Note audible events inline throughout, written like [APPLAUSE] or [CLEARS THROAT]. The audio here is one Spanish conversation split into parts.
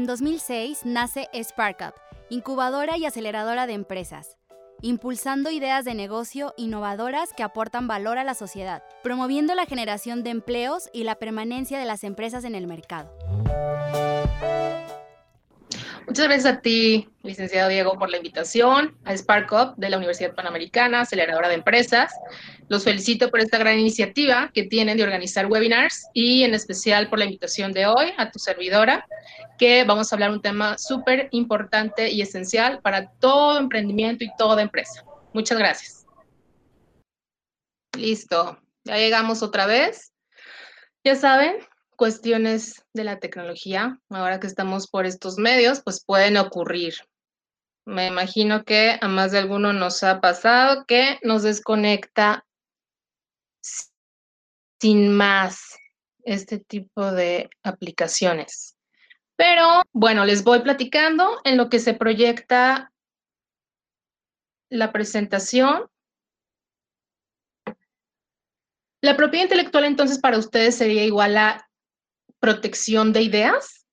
En 2006 nace SparkUp, incubadora y aceleradora de empresas, impulsando ideas de negocio innovadoras que aportan valor a la sociedad, promoviendo la generación de empleos y la permanencia de las empresas en el mercado. Muchas gracias a ti, licenciado Diego, por la invitación a SparkUp de la Universidad Panamericana, aceleradora de empresas. Los felicito por esta gran iniciativa que tienen de organizar webinars y en especial por la invitación de hoy a tu servidora, que vamos a hablar un tema súper importante y esencial para todo emprendimiento y toda empresa. Muchas gracias. Listo, ya llegamos otra vez. Ya saben, cuestiones de la tecnología, ahora que estamos por estos medios, pues pueden ocurrir. Me imagino que a más de alguno nos ha pasado que nos desconecta sin más este tipo de aplicaciones. Pero bueno, les voy platicando en lo que se proyecta la presentación. La propiedad intelectual entonces para ustedes sería igual a protección de ideas?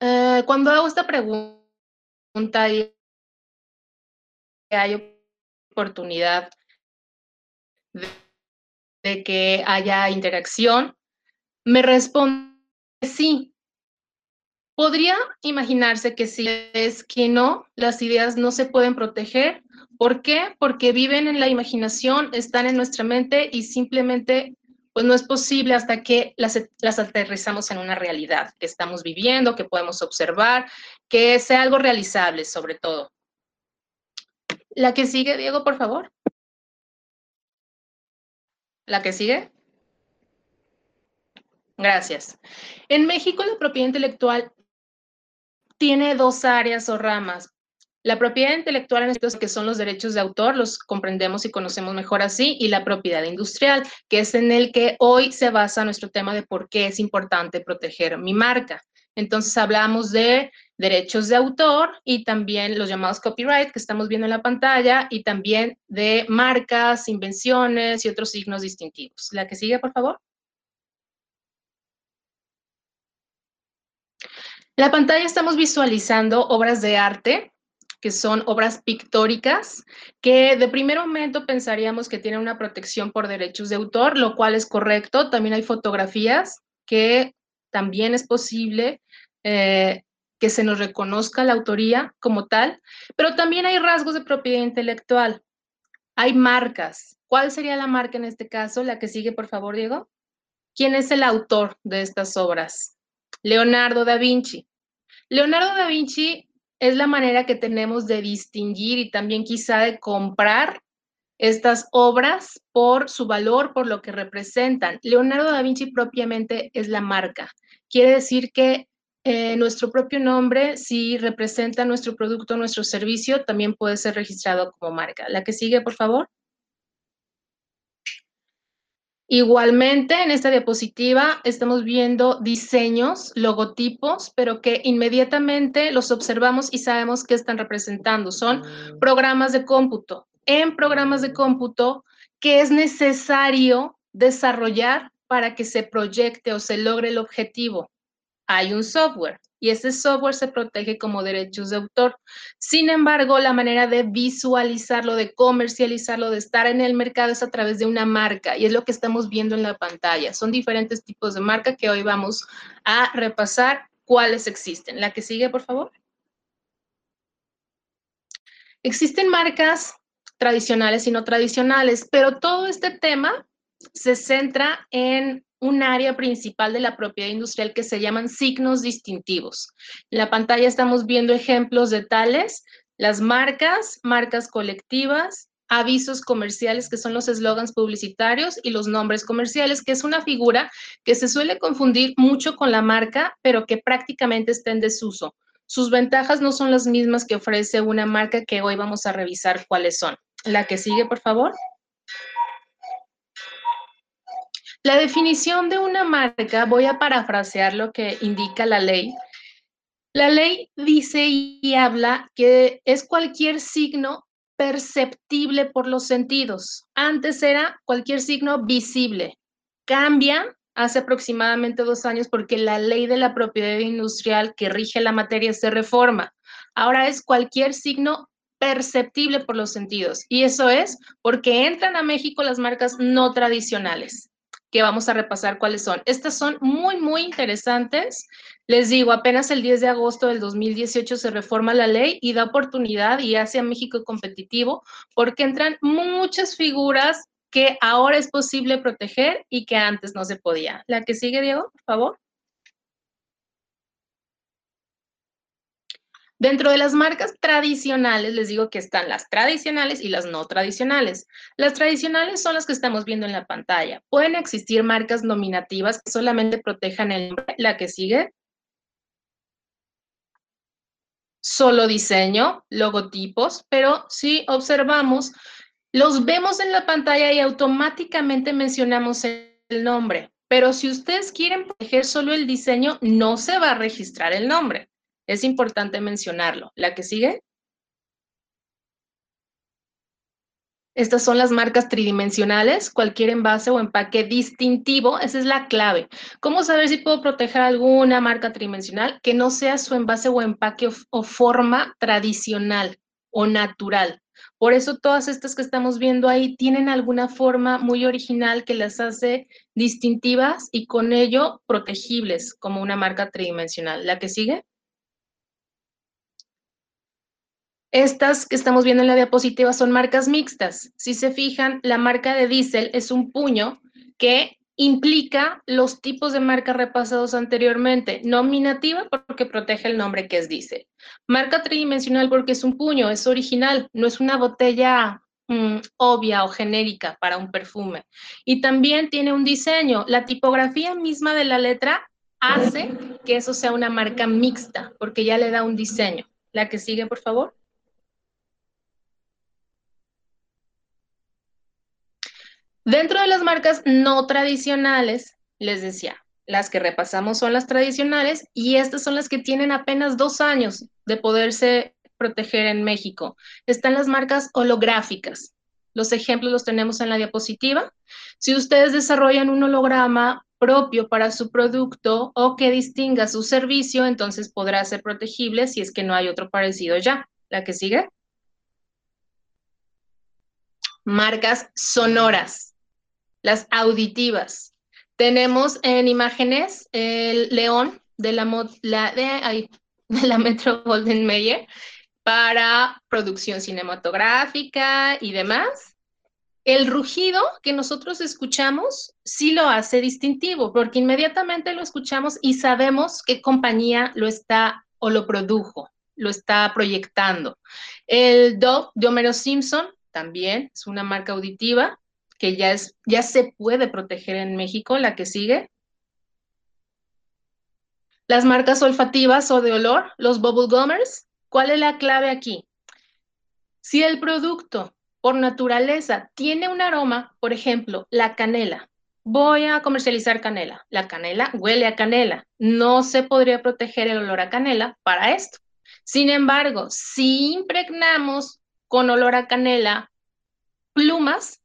Eh, cuando hago esta pregunta y hay oportunidad de, que haya interacción, me responde sí. Podría imaginarse que si es que no, las ideas no se pueden proteger. ¿Por qué? Porque viven en la imaginación, están en nuestra mente y simplemente pues no es posible hasta que las, las aterrizamos en una realidad que estamos viviendo, que podemos observar, que sea algo realizable sobre todo. La que sigue, Diego, por favor. La que sigue. Gracias. En México la propiedad intelectual tiene dos áreas o ramas. La propiedad intelectual, en estos que son los derechos de autor, los comprendemos y conocemos mejor así, y la propiedad industrial, que es en el que hoy se basa nuestro tema de por qué es importante proteger mi marca. Entonces hablamos de derechos de autor y también los llamados copyright que estamos viendo en la pantalla y también de marcas, invenciones y otros signos distintivos. La que sigue, por favor. La pantalla estamos visualizando obras de arte que son obras pictóricas, que de primer momento pensaríamos que tienen una protección por derechos de autor, lo cual es correcto. También hay fotografías que también es posible eh, que se nos reconozca la autoría como tal, pero también hay rasgos de propiedad intelectual. Hay marcas. ¿Cuál sería la marca en este caso? La que sigue, por favor, Diego. ¿Quién es el autor de estas obras? Leonardo da Vinci. Leonardo da Vinci es la manera que tenemos de distinguir y también quizá de comprar estas obras por su valor, por lo que representan. Leonardo da Vinci propiamente es la marca. Quiere decir que eh, nuestro propio nombre, si representa nuestro producto, nuestro servicio, también puede ser registrado como marca. La que sigue, por favor. Igualmente, en esta diapositiva estamos viendo diseños, logotipos, pero que inmediatamente los observamos y sabemos qué están representando. Son programas de cómputo. En programas de cómputo, ¿qué es necesario desarrollar para que se proyecte o se logre el objetivo? Hay un software y ese software se protege como derechos de autor. Sin embargo, la manera de visualizarlo, de comercializarlo, de estar en el mercado es a través de una marca y es lo que estamos viendo en la pantalla. Son diferentes tipos de marca que hoy vamos a repasar cuáles existen. La que sigue, por favor. Existen marcas tradicionales y no tradicionales, pero todo este tema se centra en un área principal de la propiedad industrial que se llaman signos distintivos. En la pantalla estamos viendo ejemplos de tales, las marcas, marcas colectivas, avisos comerciales, que son los eslogans publicitarios, y los nombres comerciales, que es una figura que se suele confundir mucho con la marca, pero que prácticamente está en desuso. Sus ventajas no son las mismas que ofrece una marca que hoy vamos a revisar cuáles son. La que sigue, por favor. La definición de una marca, voy a parafrasear lo que indica la ley. La ley dice y habla que es cualquier signo perceptible por los sentidos. Antes era cualquier signo visible. Cambia hace aproximadamente dos años porque la ley de la propiedad industrial que rige la materia se reforma. Ahora es cualquier signo perceptible por los sentidos. Y eso es porque entran a México las marcas no tradicionales que vamos a repasar cuáles son. Estas son muy, muy interesantes. Les digo, apenas el 10 de agosto del 2018 se reforma la ley y da oportunidad y hace a México competitivo porque entran muchas figuras que ahora es posible proteger y que antes no se podía. La que sigue, Diego, por favor. Dentro de las marcas tradicionales, les digo que están las tradicionales y las no tradicionales. Las tradicionales son las que estamos viendo en la pantalla. Pueden existir marcas nominativas que solamente protejan el nombre. La que sigue. Solo diseño, logotipos, pero si observamos, los vemos en la pantalla y automáticamente mencionamos el nombre. Pero si ustedes quieren proteger solo el diseño, no se va a registrar el nombre. Es importante mencionarlo. ¿La que sigue? Estas son las marcas tridimensionales, cualquier envase o empaque distintivo, esa es la clave. ¿Cómo saber si puedo proteger alguna marca tridimensional que no sea su envase o empaque o, o forma tradicional o natural? Por eso todas estas que estamos viendo ahí tienen alguna forma muy original que las hace distintivas y con ello protegibles como una marca tridimensional. ¿La que sigue? Estas que estamos viendo en la diapositiva son marcas mixtas. Si se fijan, la marca de diésel es un puño que implica los tipos de marca repasados anteriormente. Nominativa porque protege el nombre que es diésel. Marca tridimensional porque es un puño, es original, no es una botella mm, obvia o genérica para un perfume. Y también tiene un diseño. La tipografía misma de la letra hace que eso sea una marca mixta porque ya le da un diseño. La que sigue, por favor. Dentro de las marcas no tradicionales, les decía, las que repasamos son las tradicionales y estas son las que tienen apenas dos años de poderse proteger en México. Están las marcas holográficas. Los ejemplos los tenemos en la diapositiva. Si ustedes desarrollan un holograma propio para su producto o que distinga su servicio, entonces podrá ser protegible si es que no hay otro parecido ya. La que sigue. Marcas sonoras las auditivas. Tenemos en imágenes el león de la, [LAUGHS] de, la Metro Golden Mayer para producción cinematográfica y demás. El rugido que nosotros escuchamos sí lo hace distintivo, porque inmediatamente lo escuchamos y sabemos qué compañía lo está o lo produjo, lo está proyectando. El Dove de Homero Simpson también es una marca auditiva que ya, es, ya se puede proteger en México, la que sigue. Las marcas olfativas o de olor, los bubble gummers. ¿Cuál es la clave aquí? Si el producto por naturaleza tiene un aroma, por ejemplo, la canela. Voy a comercializar canela. La canela huele a canela. No se podría proteger el olor a canela para esto. Sin embargo, si impregnamos con olor a canela plumas,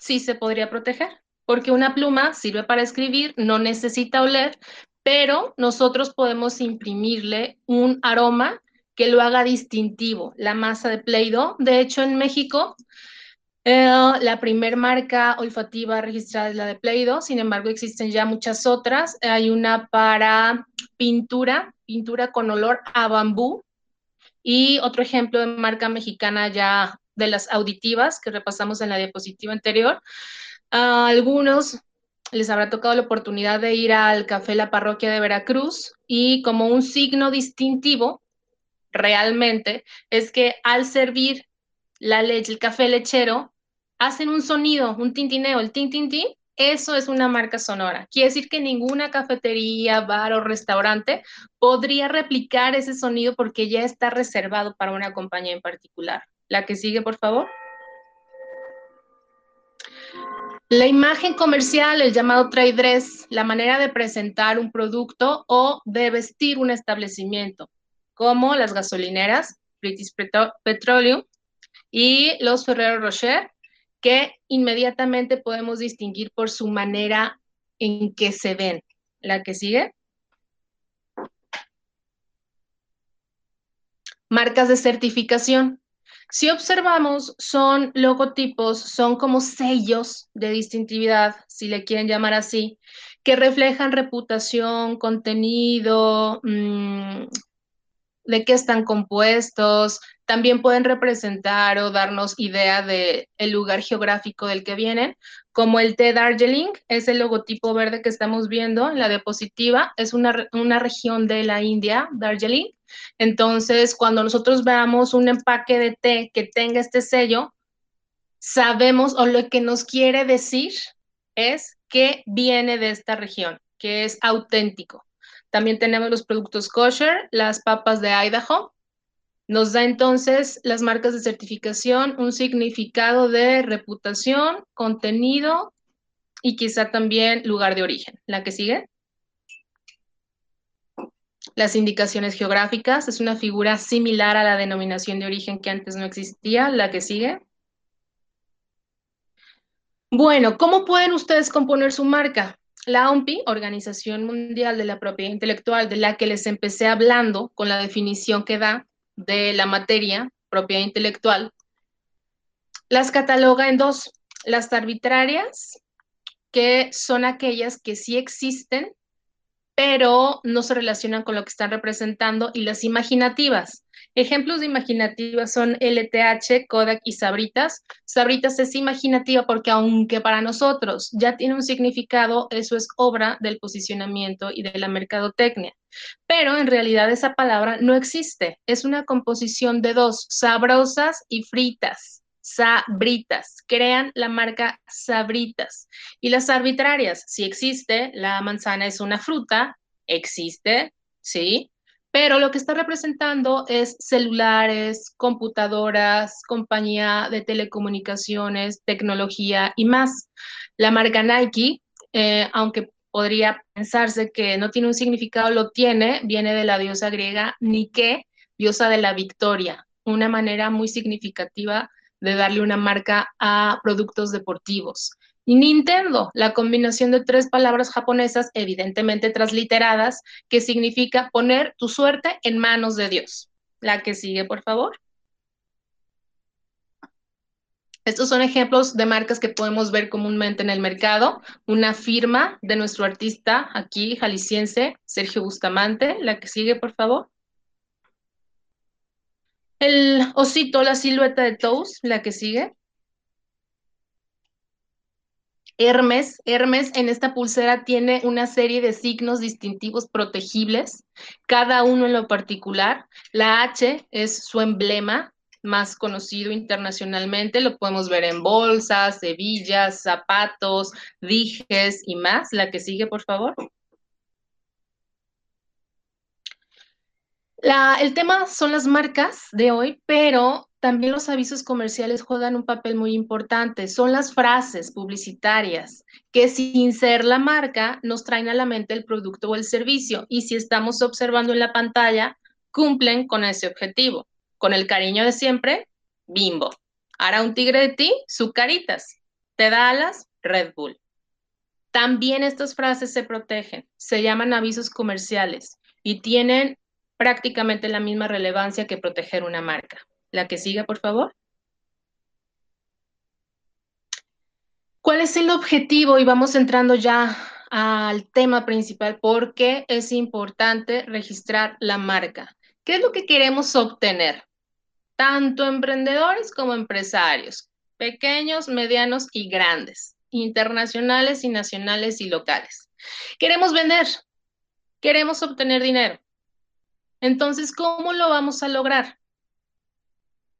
sí se podría proteger, porque una pluma sirve para escribir, no necesita oler, pero nosotros podemos imprimirle un aroma que lo haga distintivo. La masa de Play-Doh, de hecho en México, eh, la primer marca olfativa registrada es la de Play-Doh, sin embargo existen ya muchas otras. Hay una para pintura, pintura con olor a bambú, y otro ejemplo de marca mexicana ya de las auditivas que repasamos en la diapositiva anterior. A algunos les habrá tocado la oportunidad de ir al café La Parroquia de Veracruz y como un signo distintivo, realmente, es que al servir la leche, el café lechero, hacen un sonido, un tintineo, el tin, tin, tin, eso es una marca sonora. Quiere decir que ninguna cafetería, bar o restaurante podría replicar ese sonido porque ya está reservado para una compañía en particular. La que sigue, por favor. La imagen comercial, el llamado trade dress, la manera de presentar un producto o de vestir un establecimiento, como las gasolineras, British Petroleum y los Ferrero Rocher, que inmediatamente podemos distinguir por su manera en que se ven. La que sigue. Marcas de certificación. Si observamos, son logotipos, son como sellos de distintividad, si le quieren llamar así, que reflejan reputación, contenido, mmm, de qué están compuestos, también pueden representar o darnos idea del el lugar geográfico del que vienen, como el té Darjeeling, es el logotipo verde que estamos viendo en la diapositiva, es una, una región de la India, Darjeeling. Entonces, cuando nosotros veamos un empaque de té que tenga este sello, sabemos o lo que nos quiere decir es que viene de esta región, que es auténtico. También tenemos los productos kosher, las papas de Idaho. Nos da entonces las marcas de certificación un significado de reputación, contenido y quizá también lugar de origen. La que sigue. Las indicaciones geográficas es una figura similar a la denominación de origen que antes no existía. La que sigue. Bueno, ¿cómo pueden ustedes componer su marca? La OMPI, Organización Mundial de la Propiedad Intelectual, de la que les empecé hablando con la definición que da de la materia, propiedad intelectual, las cataloga en dos, las arbitrarias, que son aquellas que sí existen, pero no se relacionan con lo que están representando, y las imaginativas, Ejemplos de imaginativas son LTH, Kodak y Sabritas. Sabritas es imaginativa porque aunque para nosotros ya tiene un significado, eso es obra del posicionamiento y de la mercadotecnia. Pero en realidad esa palabra no existe. Es una composición de dos, sabrosas y fritas. Sabritas, crean la marca Sabritas. Y las arbitrarias, si existe, la manzana es una fruta, existe, ¿sí? Pero lo que está representando es celulares, computadoras, compañía de telecomunicaciones, tecnología y más. La marca Nike, eh, aunque podría pensarse que no tiene un significado, lo tiene, viene de la diosa griega Nike, diosa de la victoria, una manera muy significativa de darle una marca a productos deportivos. Y Nintendo, la combinación de tres palabras japonesas evidentemente transliteradas, que significa poner tu suerte en manos de Dios. La que sigue, por favor. Estos son ejemplos de marcas que podemos ver comúnmente en el mercado. Una firma de nuestro artista aquí, jalisciense, Sergio Bustamante. La que sigue, por favor. El osito, la silueta de Toast. La que sigue. Hermes, Hermes en esta pulsera tiene una serie de signos distintivos protegibles, cada uno en lo particular. La H es su emblema más conocido internacionalmente, lo podemos ver en bolsas, hebillas, zapatos, dijes y más. La que sigue, por favor. el tema son las marcas de hoy, pero también los avisos comerciales juegan un papel muy importante. Son las frases publicitarias que sin ser la marca nos traen a la mente el producto o el servicio. Y si estamos observando en la pantalla, cumplen con ese objetivo. Con el cariño de siempre, bimbo. Hará un tigre de ti, su caritas. Te da alas, Red Bull. También estas frases se protegen, se llaman avisos comerciales y tienen prácticamente la misma relevancia que proteger una marca. La que siga, por favor. ¿Cuál es el objetivo? Y vamos entrando ya al tema principal, porque es importante registrar la marca. ¿Qué es lo que queremos obtener? Tanto emprendedores como empresarios, pequeños, medianos y grandes, internacionales y nacionales y locales. Queremos vender, queremos obtener dinero. Entonces, ¿cómo lo vamos a lograr?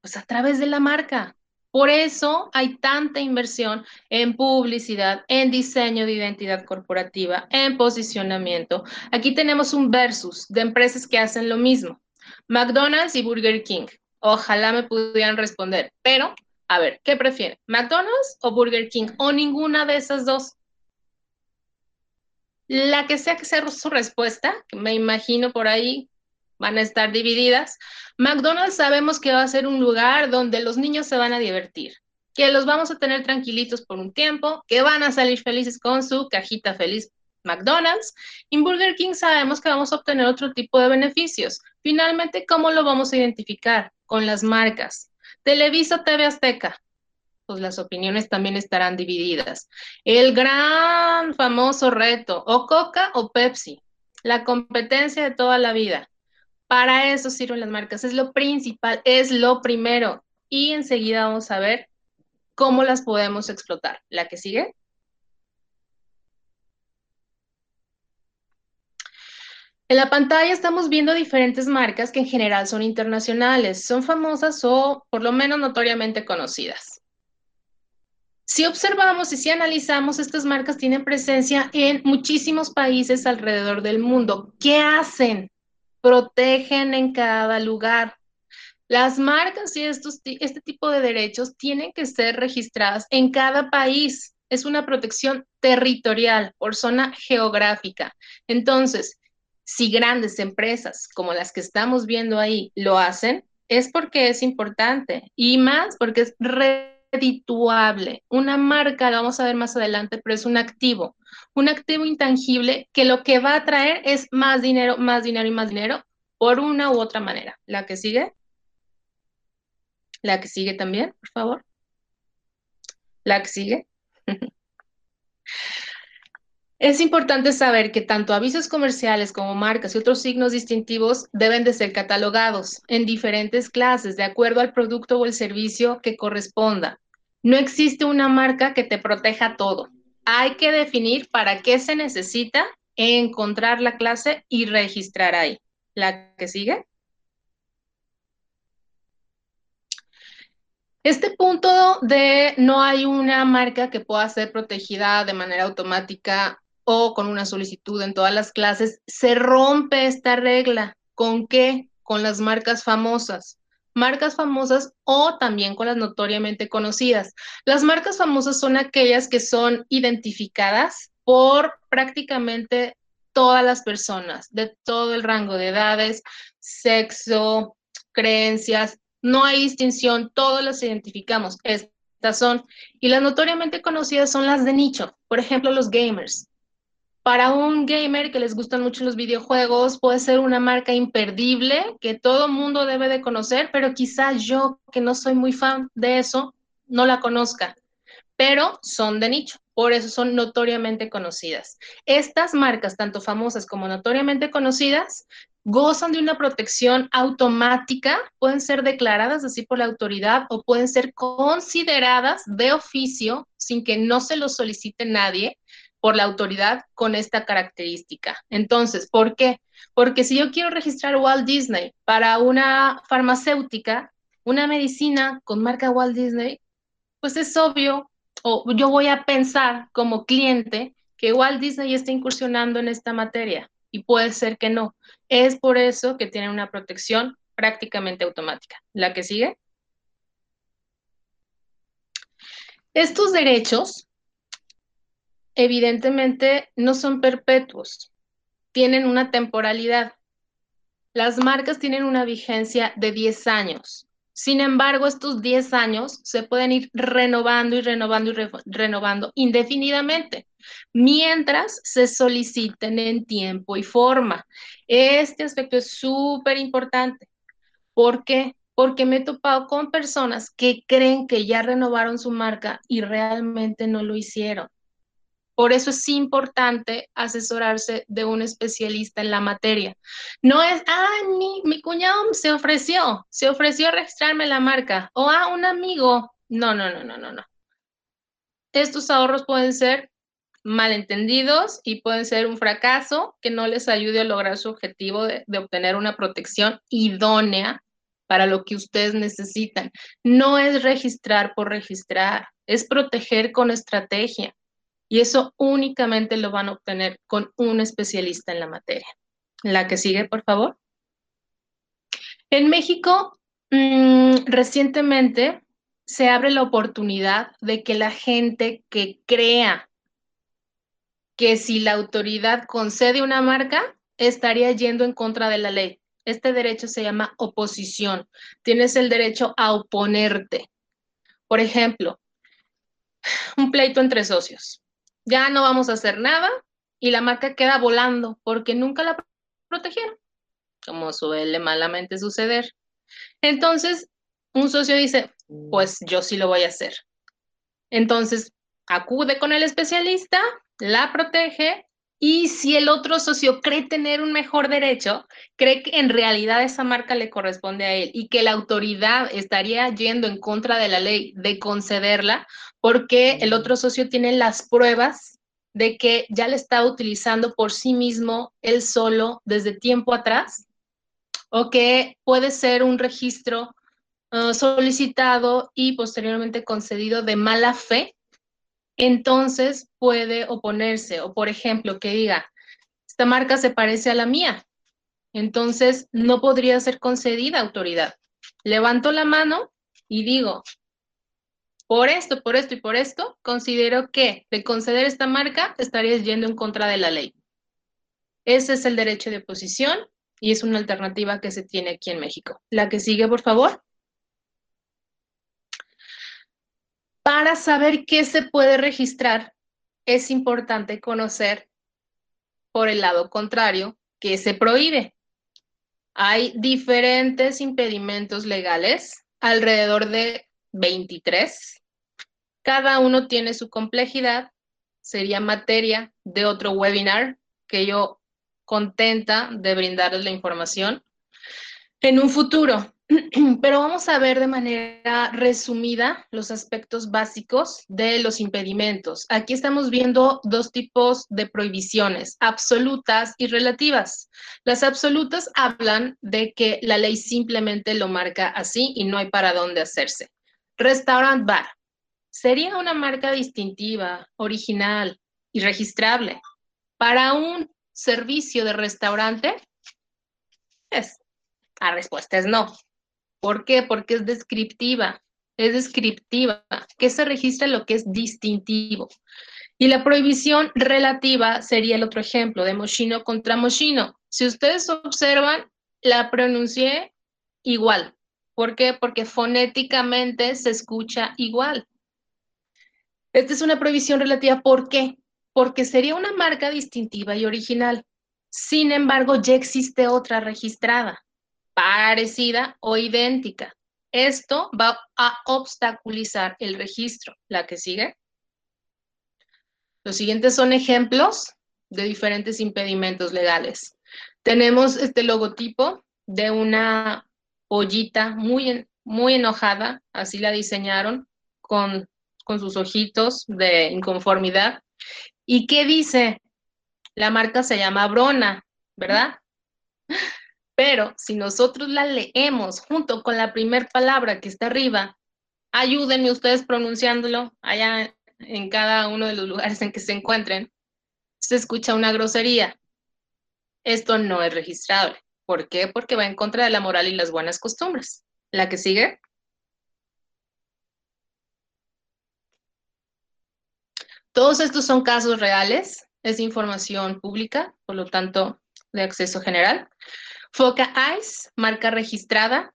Pues a través de la marca. Por eso hay tanta inversión en publicidad, en diseño de identidad corporativa, en posicionamiento. Aquí tenemos un versus de empresas que hacen lo mismo. McDonald's y Burger King. Ojalá me pudieran responder, pero a ver, ¿qué prefieren? ¿McDonald's o Burger King? ¿O ninguna de esas dos? La que sea que sea su respuesta, me imagino por ahí van a estar divididas. McDonald's sabemos que va a ser un lugar donde los niños se van a divertir, que los vamos a tener tranquilitos por un tiempo, que van a salir felices con su cajita feliz McDonald's. En Burger King sabemos que vamos a obtener otro tipo de beneficios. Finalmente, ¿cómo lo vamos a identificar? Con las marcas. Televisa TV Azteca. Pues las opiniones también estarán divididas. El gran famoso reto, o Coca o Pepsi. La competencia de toda la vida. Para eso sirven las marcas, es lo principal, es lo primero. Y enseguida vamos a ver cómo las podemos explotar. ¿La que sigue? En la pantalla estamos viendo diferentes marcas que en general son internacionales, son famosas o por lo menos notoriamente conocidas. Si observamos y si analizamos, estas marcas tienen presencia en muchísimos países alrededor del mundo. ¿Qué hacen? Protegen en cada lugar. Las marcas y estos, este tipo de derechos tienen que ser registradas en cada país. Es una protección territorial por zona geográfica. Entonces, si grandes empresas como las que estamos viendo ahí lo hacen, es porque es importante y más porque es redituable. Una marca, lo vamos a ver más adelante, pero es un activo un activo intangible que lo que va a traer es más dinero, más dinero y más dinero por una u otra manera. La que sigue. La que sigue también, por favor. La que sigue. [LAUGHS] Es importante saber que tanto avisos comerciales como marcas y otros signos distintivos deben de ser catalogados en diferentes clases de acuerdo al producto o el servicio que corresponda. No existe una marca que te proteja todo hay que definir para qué se necesita encontrar la clase y registrar ahí. La que sigue. Este punto de no hay una marca que pueda ser protegida de manera automática o con una solicitud en todas las clases, se rompe esta regla. ¿Con qué? Con las marcas famosas marcas famosas o también con las notoriamente conocidas. Las marcas famosas son aquellas que son identificadas por prácticamente todas las personas, de todo el rango de edades, sexo, creencias, no hay distinción, todos las identificamos. Estas son, y las notoriamente conocidas son las de nicho, por ejemplo, los gamers. Para un gamer que les gustan mucho los videojuegos, puede ser una marca imperdible que todo mundo debe de conocer, pero quizá yo, que no soy muy fan de eso, no la conozca. Pero son de nicho, por eso son notoriamente conocidas. Estas marcas, tanto famosas como notoriamente conocidas, gozan de una protección automática, pueden ser declaradas así por la autoridad o pueden ser consideradas de oficio sin que no se lo solicite nadie por la autoridad con esta característica. Entonces, ¿por qué? Porque si yo quiero registrar Walt Disney para una farmacéutica, una medicina con marca Walt Disney, pues es obvio, o yo voy a pensar como cliente que Walt Disney está incursionando en esta materia y puede ser que no. Es por eso que tiene una protección prácticamente automática. ¿La que sigue? Estos derechos evidentemente no son perpetuos, tienen una temporalidad. Las marcas tienen una vigencia de 10 años. Sin embargo, estos 10 años se pueden ir renovando y renovando y renovando indefinidamente, mientras se soliciten en tiempo y forma. Este aspecto es súper importante. ¿Por qué? Porque me he topado con personas que creen que ya renovaron su marca y realmente no lo hicieron. Por eso es importante asesorarse de un especialista en la materia. No es, ah, mi, mi cuñado se ofreció, se ofreció a registrarme la marca, o a ah, un amigo. No, no, no, no, no, no. Estos ahorros pueden ser malentendidos y pueden ser un fracaso que no les ayude a lograr su objetivo de, de obtener una protección idónea para lo que ustedes necesitan. No es registrar por registrar, es proteger con estrategia. Y eso únicamente lo van a obtener con un especialista en la materia. La que sigue, por favor. En México, mm, recientemente se abre la oportunidad de que la gente que crea que si la autoridad concede una marca, estaría yendo en contra de la ley. Este derecho se llama oposición. Tienes el derecho a oponerte. Por ejemplo, un pleito entre socios. Ya no vamos a hacer nada y la marca queda volando porque nunca la protegieron, como suele malamente suceder. Entonces, un socio dice, pues yo sí lo voy a hacer. Entonces, acude con el especialista, la protege y si el otro socio cree tener un mejor derecho, cree que en realidad esa marca le corresponde a él y que la autoridad estaría yendo en contra de la ley de concederla porque el otro socio tiene las pruebas de que ya le está utilizando por sí mismo él solo desde tiempo atrás o que puede ser un registro uh, solicitado y posteriormente concedido de mala fe entonces puede oponerse. O por ejemplo, que diga, esta marca se parece a la mía, entonces no podría ser concedida autoridad. Levanto la mano y digo, por esto, por esto y por esto, considero que de conceder esta marca estarías yendo en contra de la ley. Ese es el derecho de oposición y es una alternativa que se tiene aquí en México. La que sigue, por favor. Para saber qué se puede registrar, es importante conocer por el lado contrario qué se prohíbe. Hay diferentes impedimentos legales, alrededor de 23. Cada uno tiene su complejidad. Sería materia de otro webinar que yo contenta de brindarles la información. En un futuro, [CLEARS THROAT] pero vamos a ver de manera resumida los aspectos básicos de los impedimentos. Aquí estamos viendo dos tipos de prohibiciones, absolutas y relativas. Las absolutas hablan de que la ley simplemente lo marca así y no hay para dónde hacerse. Restaurant bar. Sería una marca distintiva, original y registrable para un servicio de restaurante. Es, la respuesta es no. ¿Por qué? Porque es descriptiva, es descriptiva, que se registra lo que es distintivo. Y la prohibición relativa sería el otro ejemplo de Moschino contra Moschino. Si ustedes observan, la pronuncié igual. ¿Por qué? Porque fonéticamente se escucha igual. Esta es una prohibición relativa. ¿Por qué? Porque sería una marca distintiva y original. Sin embargo, ya existe otra registrada parecida o idéntica. Esto va a obstaculizar el registro. La que sigue. Los siguientes son ejemplos de diferentes impedimentos legales. Tenemos este logotipo de una pollita muy, muy enojada, así la diseñaron, con, con sus ojitos de inconformidad. ¿Y qué dice? La marca se llama Brona, ¿verdad? Pero si nosotros la leemos junto con la primera palabra que está arriba, ayúdenme ustedes pronunciándolo allá en cada uno de los lugares en que se encuentren, se escucha una grosería. Esto no es registrable. ¿Por qué? Porque va en contra de la moral y las buenas costumbres. La que sigue. Todos estos son casos reales, es información pública, por lo tanto, de acceso general. Foca Ice, marca registrada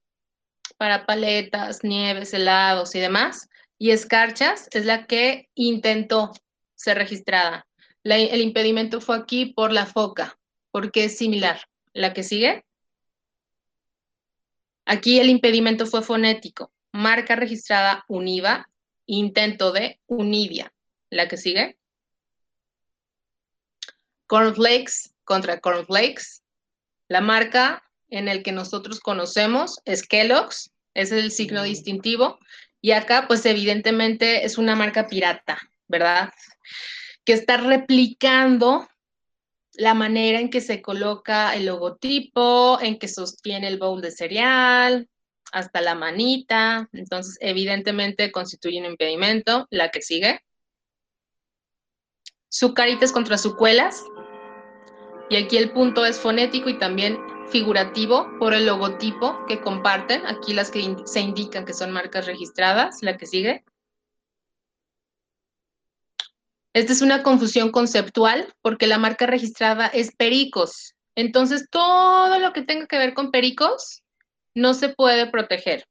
para paletas, nieves, helados y demás. Y Escarchas es la que intentó ser registrada. el impedimento fue aquí por la foca, porque es similar. La que sigue. Aquí el impedimento fue fonético. Marca registrada Univa, intento de Unidia. La que sigue. Cornflakes contra cornflakes. La marca en el que nosotros conocemos es Kellogg's, es el signo distintivo, y acá pues evidentemente es una marca pirata, ¿verdad? Que está replicando la manera en que se coloca el logotipo, en que sostiene el bowl de cereal, hasta la manita, entonces evidentemente constituye un impedimento. La que sigue. Su caritas contra sucuelas. Y aquí el punto es fonético y también figurativo por el logotipo que comparten. Aquí las que se indican que son marcas registradas. La que sigue. Esta es una confusión conceptual porque la marca registrada es Pericos. Entonces, todo lo que tenga que ver con Pericos no se puede proteger.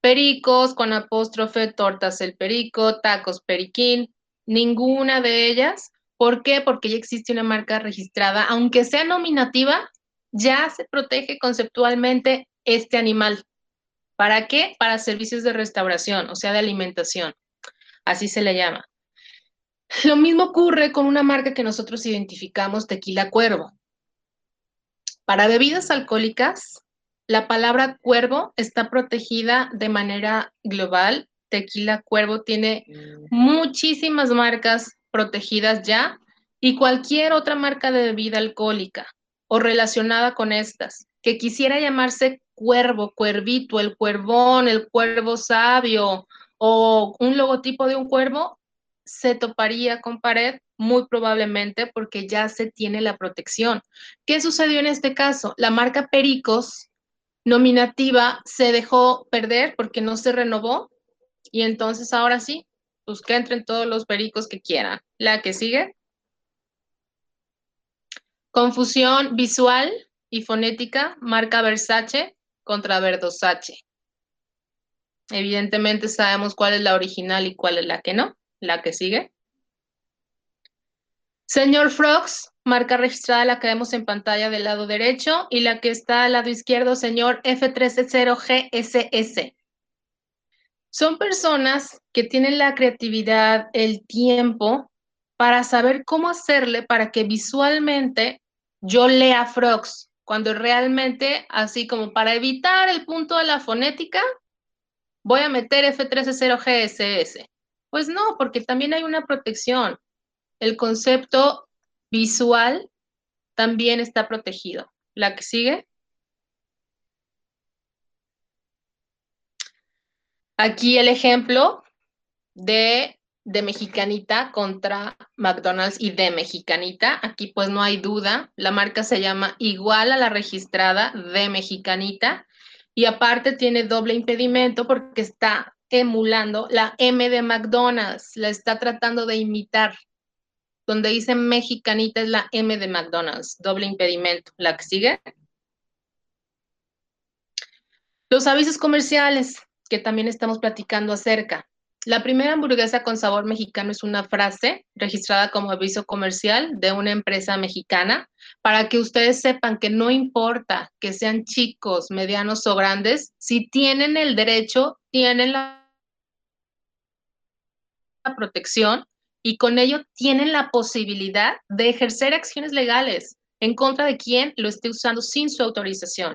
Pericos con apóstrofe, tortas el perico, tacos periquín, ninguna de ellas. ¿Por qué? Porque ya existe una marca registrada, aunque sea nominativa, ya se protege conceptualmente este animal. ¿Para qué? Para servicios de restauración, o sea, de alimentación. Así se le llama. Lo mismo ocurre con una marca que nosotros identificamos, Tequila Cuervo. Para bebidas alcohólicas, la palabra cuervo está protegida de manera global. Tequila Cuervo tiene muchísimas marcas protegidas ya y cualquier otra marca de bebida alcohólica o relacionada con estas que quisiera llamarse cuervo, cuervito, el cuervón, el cuervo sabio o un logotipo de un cuervo, se toparía con pared muy probablemente porque ya se tiene la protección. ¿Qué sucedió en este caso? La marca Pericos nominativa se dejó perder porque no se renovó y entonces ahora sí, pues que entren todos los pericos que quieran. La que sigue. Confusión visual y fonética, marca Versace contra Verdosace. Evidentemente sabemos cuál es la original y cuál es la que no. La que sigue. Señor Frogs, marca registrada la que vemos en pantalla del lado derecho y la que está al lado izquierdo, señor F360GSS. Son personas que tienen la creatividad, el tiempo para saber cómo hacerle para que visualmente yo lea Frogs, cuando realmente, así como para evitar el punto de la fonética, voy a meter F360GSS. Pues no, porque también hay una protección. El concepto visual también está protegido. La que sigue. Aquí el ejemplo de, de Mexicanita contra McDonald's y de Mexicanita. Aquí pues no hay duda. La marca se llama igual a la registrada de Mexicanita y aparte tiene doble impedimento porque está emulando la M de McDonald's, la está tratando de imitar. Donde dice mexicanita es la M de McDonald's, doble impedimento. La que sigue. Los avisos comerciales, que también estamos platicando acerca. La primera hamburguesa con sabor mexicano es una frase registrada como aviso comercial de una empresa mexicana para que ustedes sepan que no importa que sean chicos, medianos o grandes, si tienen el derecho, tienen la protección y con ello tienen la posibilidad de ejercer acciones legales en contra de quien lo esté usando sin su autorización.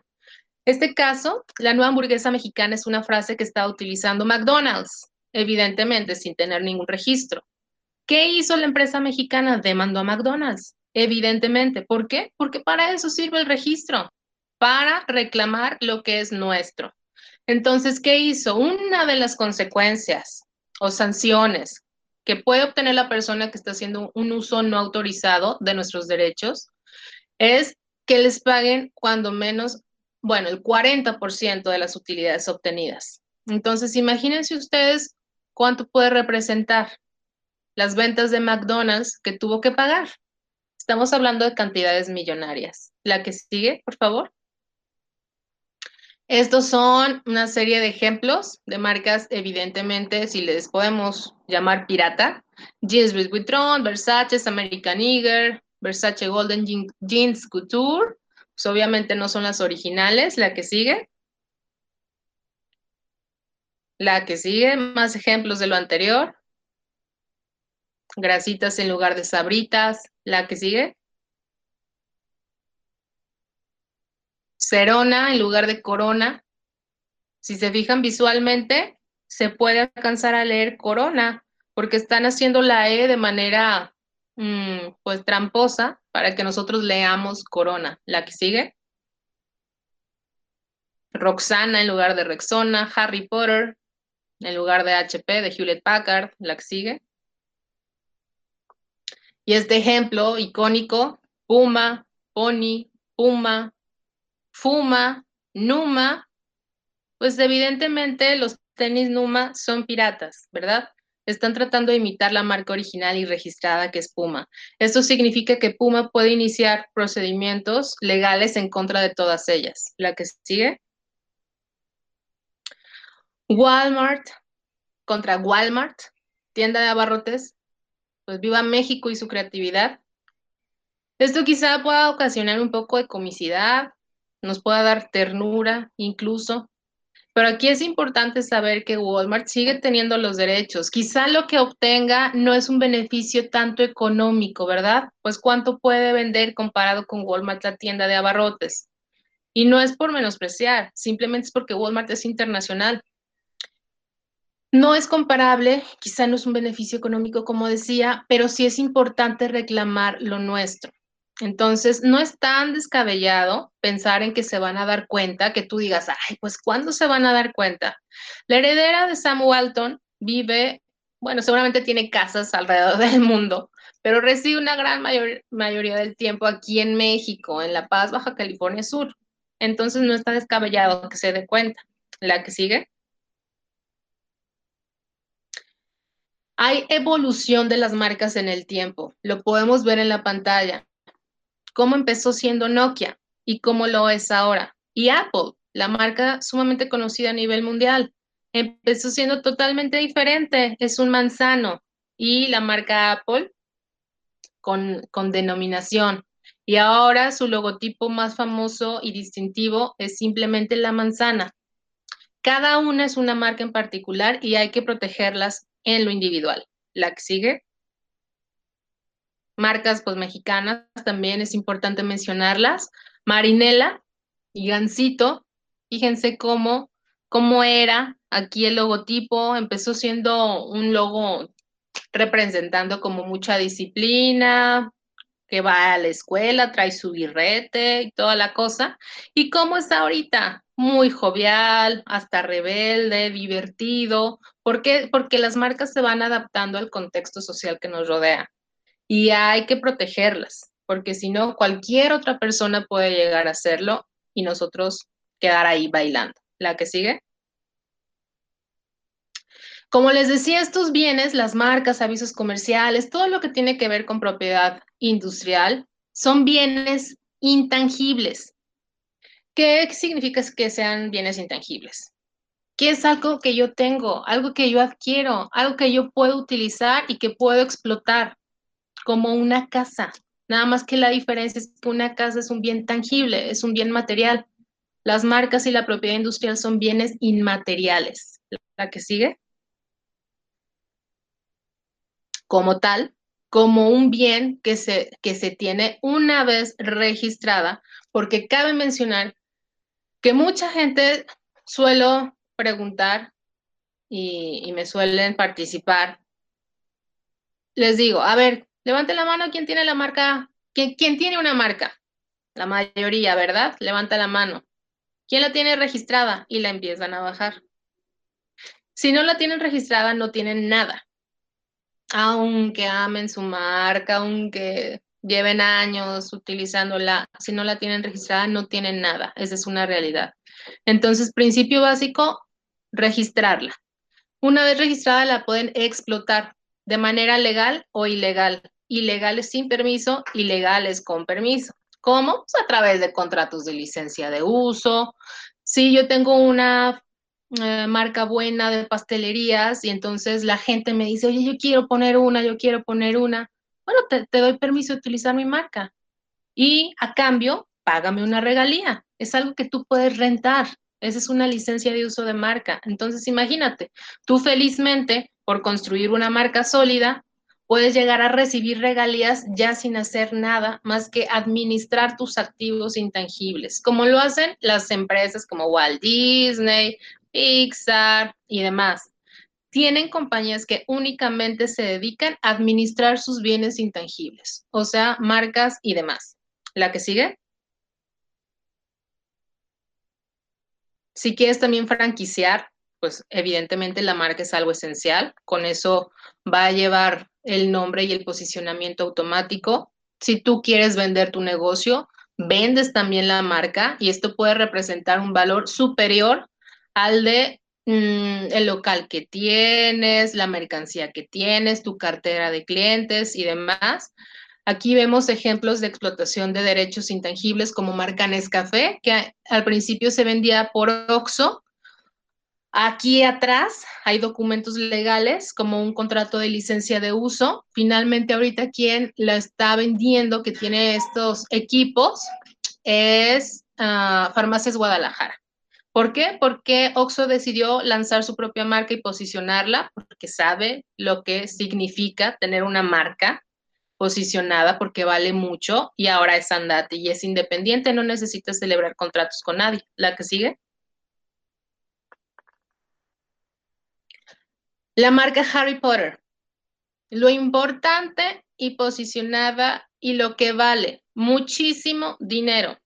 Este caso, la nueva hamburguesa mexicana es una frase que está utilizando McDonald's, evidentemente sin tener ningún registro. ¿Qué hizo la empresa mexicana? Demandó a McDonald's, evidentemente. ¿Por qué? Porque para eso sirve el registro, para reclamar lo que es nuestro. Entonces, ¿qué hizo? Una de las consecuencias o sanciones que puede obtener la persona que está haciendo un uso no autorizado de nuestros derechos es que les paguen cuando menos, bueno, el 40% de las utilidades obtenidas. Entonces, imagínense ustedes cuánto puede representar las ventas de McDonald's que tuvo que pagar. Estamos hablando de cantidades millonarias. La que sigue, por favor. Estos son una serie de ejemplos de marcas, evidentemente, si les podemos llamar pirata. Jeans Louis Vuitton, Versace, American Eagle, Versace Golden Jeans Couture. Pues obviamente no son las originales. La que sigue. La que sigue, más ejemplos de lo anterior. Grasitas en lugar de sabritas. La que sigue. Cerona en lugar de corona. Si se fijan visualmente, se puede alcanzar a leer corona, porque están haciendo la E de manera, mm, pues, tramposa para que nosotros leamos corona. La que sigue. Roxana en lugar de Rexona, Harry Potter en lugar de HP, de Hewlett Packard, la que sigue. Y este ejemplo icónico, Puma, Pony, Puma, Fuma, Numa, pues evidentemente los tenis Numa son piratas, ¿verdad? Están tratando de imitar la marca original y registrada que es Puma. Esto significa que Puma puede iniciar procedimientos legales en contra de todas ellas. La que sigue. Walmart contra Walmart, tienda de abarrotes. Pues viva México y su creatividad. Esto quizá pueda ocasionar un poco de comicidad, nos pueda dar ternura incluso, pero aquí es importante saber que Walmart sigue teniendo los derechos. Quizá lo que obtenga no es un beneficio tanto económico, ¿verdad? Pues cuánto puede vender comparado con Walmart, la tienda de abarrotes. Y no es por menospreciar, simplemente es porque Walmart es internacional. No es comparable, quizá no es un beneficio económico, como decía, pero sí es importante reclamar lo nuestro. Entonces, no es tan descabellado pensar en que se van a dar cuenta, que tú digas, ay, pues ¿cuándo se van a dar cuenta? La heredera de Sam Walton vive, bueno, seguramente tiene casas alrededor [LAUGHS] del mundo, pero reside una gran mayoría del tiempo aquí en México, en La Paz, Baja California Sur. Entonces, no está descabellado que se dé cuenta. La que sigue. Hay evolución de las marcas en el tiempo, lo podemos ver en la pantalla cómo empezó siendo Nokia y cómo lo es ahora. Y Apple, la marca sumamente conocida a nivel mundial, empezó siendo totalmente diferente, es un manzano. Y la marca Apple con, con denominación. Y ahora su logotipo más famoso y distintivo es simplemente la manzana. Cada una es una marca en particular y hay que protegerlas en lo individual. La que sigue marcas pues mexicanas, también es importante mencionarlas. Marinela y Gansito, fíjense cómo, cómo era aquí el logotipo, empezó siendo un logo representando como mucha disciplina, que va a la escuela, trae su birrete y toda la cosa. ¿Y cómo está ahorita? Muy jovial, hasta rebelde, divertido. ¿Por qué? Porque las marcas se van adaptando al contexto social que nos rodea y hay que protegerlas, porque si no, cualquier otra persona puede llegar a hacerlo y nosotros quedar ahí bailando. La que sigue. Como les decía, estos bienes, las marcas, avisos comerciales, todo lo que tiene que ver con propiedad industrial, son bienes intangibles. ¿Qué significa que sean bienes intangibles? Que es algo que yo tengo, algo que yo adquiero, algo que yo puedo utilizar y que puedo explotar como una casa. Nada más que la diferencia es que una casa es un bien tangible, es un bien material. Las marcas y la propiedad industrial son bienes inmateriales. La que sigue. Como tal, como un bien que se, que se tiene una vez registrada, porque cabe mencionar que mucha gente suelo preguntar y, y me suelen participar. Les digo, a ver, Levante la mano quien tiene la marca, ¿Quién, tiene una marca. La mayoría, ¿verdad? Levanta la mano. ¿Quién la tiene registrada? Y la empiezan a bajar. Si no la tienen registrada, no tienen nada. Aunque amen su marca, aunque lleven años utilizándola, si no la tienen registrada, no tienen nada. Esa es una realidad. Entonces, principio básico, registrarla. Una vez registrada, la pueden explotar de manera legal o ilegal ilegales sin permiso, ilegales con permiso. ¿Cómo? Pues a través de contratos de licencia de uso. Si yo tengo una eh, marca buena de pastelerías y entonces la gente me dice, oye, yo quiero poner una, yo quiero poner una. Bueno, te, te doy permiso de utilizar mi marca. Y a cambio, págame una regalía. Es algo que tú puedes rentar. Esa es una licencia de uso de marca. Entonces, imagínate, tú felizmente, por construir una marca sólida, puedes llegar a recibir regalías ya sin hacer nada más que administrar tus activos intangibles, como lo hacen las empresas como Walt Disney, Pixar y demás. Tienen compañías que únicamente se dedican a administrar sus bienes intangibles, o sea, marcas y demás. ¿La que sigue? Si quieres también franquiciar, pues evidentemente la marca es algo esencial. Con eso va a llevar el nombre y el posicionamiento automático. Si tú quieres vender tu negocio, vendes también la marca y esto puede representar un valor superior al de mm, el local que tienes, la mercancía que tienes, tu cartera de clientes y demás. Aquí vemos ejemplos de explotación de derechos intangibles como marca Nescafé, que al principio se vendía por OXO. Aquí atrás hay documentos legales como un contrato de licencia de uso. Finalmente, ahorita quien la está vendiendo, que tiene estos equipos, es uh, Farmacias Guadalajara. ¿Por qué? Porque OXO decidió lanzar su propia marca y posicionarla, porque sabe lo que significa tener una marca posicionada porque vale mucho y ahora es andate y es independiente, no necesita celebrar contratos con nadie. ¿La que sigue? La marca Harry Potter. Lo importante y posicionada y lo que vale muchísimo dinero.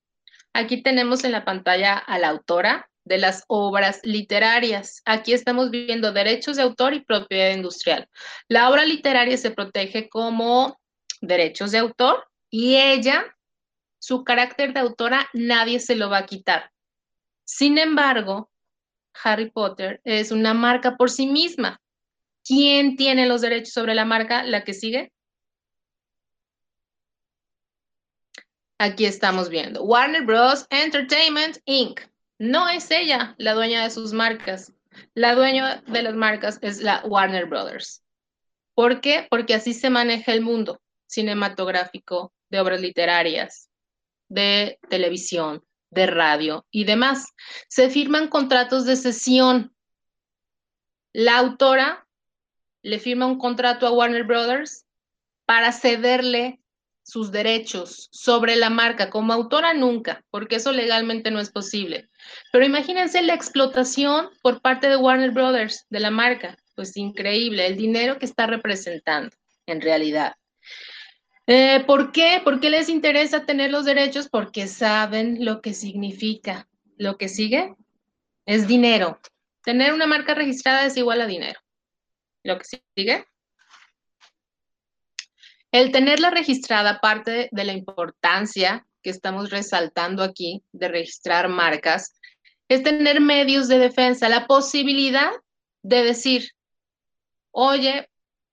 Aquí tenemos en la pantalla a la autora de las obras literarias. Aquí estamos viendo derechos de autor y propiedad industrial. La obra literaria se protege como derechos de autor y ella, su carácter de autora, nadie se lo va a quitar. Sin embargo, Harry Potter es una marca por sí misma. ¿Quién tiene los derechos sobre la marca? La que sigue. Aquí estamos viendo. Warner Bros. Entertainment Inc. No es ella la dueña de sus marcas. La dueña de las marcas es la Warner Brothers. ¿Por qué? Porque así se maneja el mundo cinematográfico, de obras literarias, de televisión, de radio y demás. Se firman contratos de sesión. La autora le firma un contrato a Warner Brothers para cederle sus derechos sobre la marca. Como autora nunca, porque eso legalmente no es posible. Pero imagínense la explotación por parte de Warner Brothers de la marca. Pues increíble, el dinero que está representando en realidad. Eh, ¿Por qué? ¿Por qué les interesa tener los derechos? Porque saben lo que significa. Lo que sigue es dinero. Tener una marca registrada es igual a dinero. Lo que sigue. El tenerla registrada, parte de la importancia que estamos resaltando aquí de registrar marcas, es tener medios de defensa, la posibilidad de decir, oye,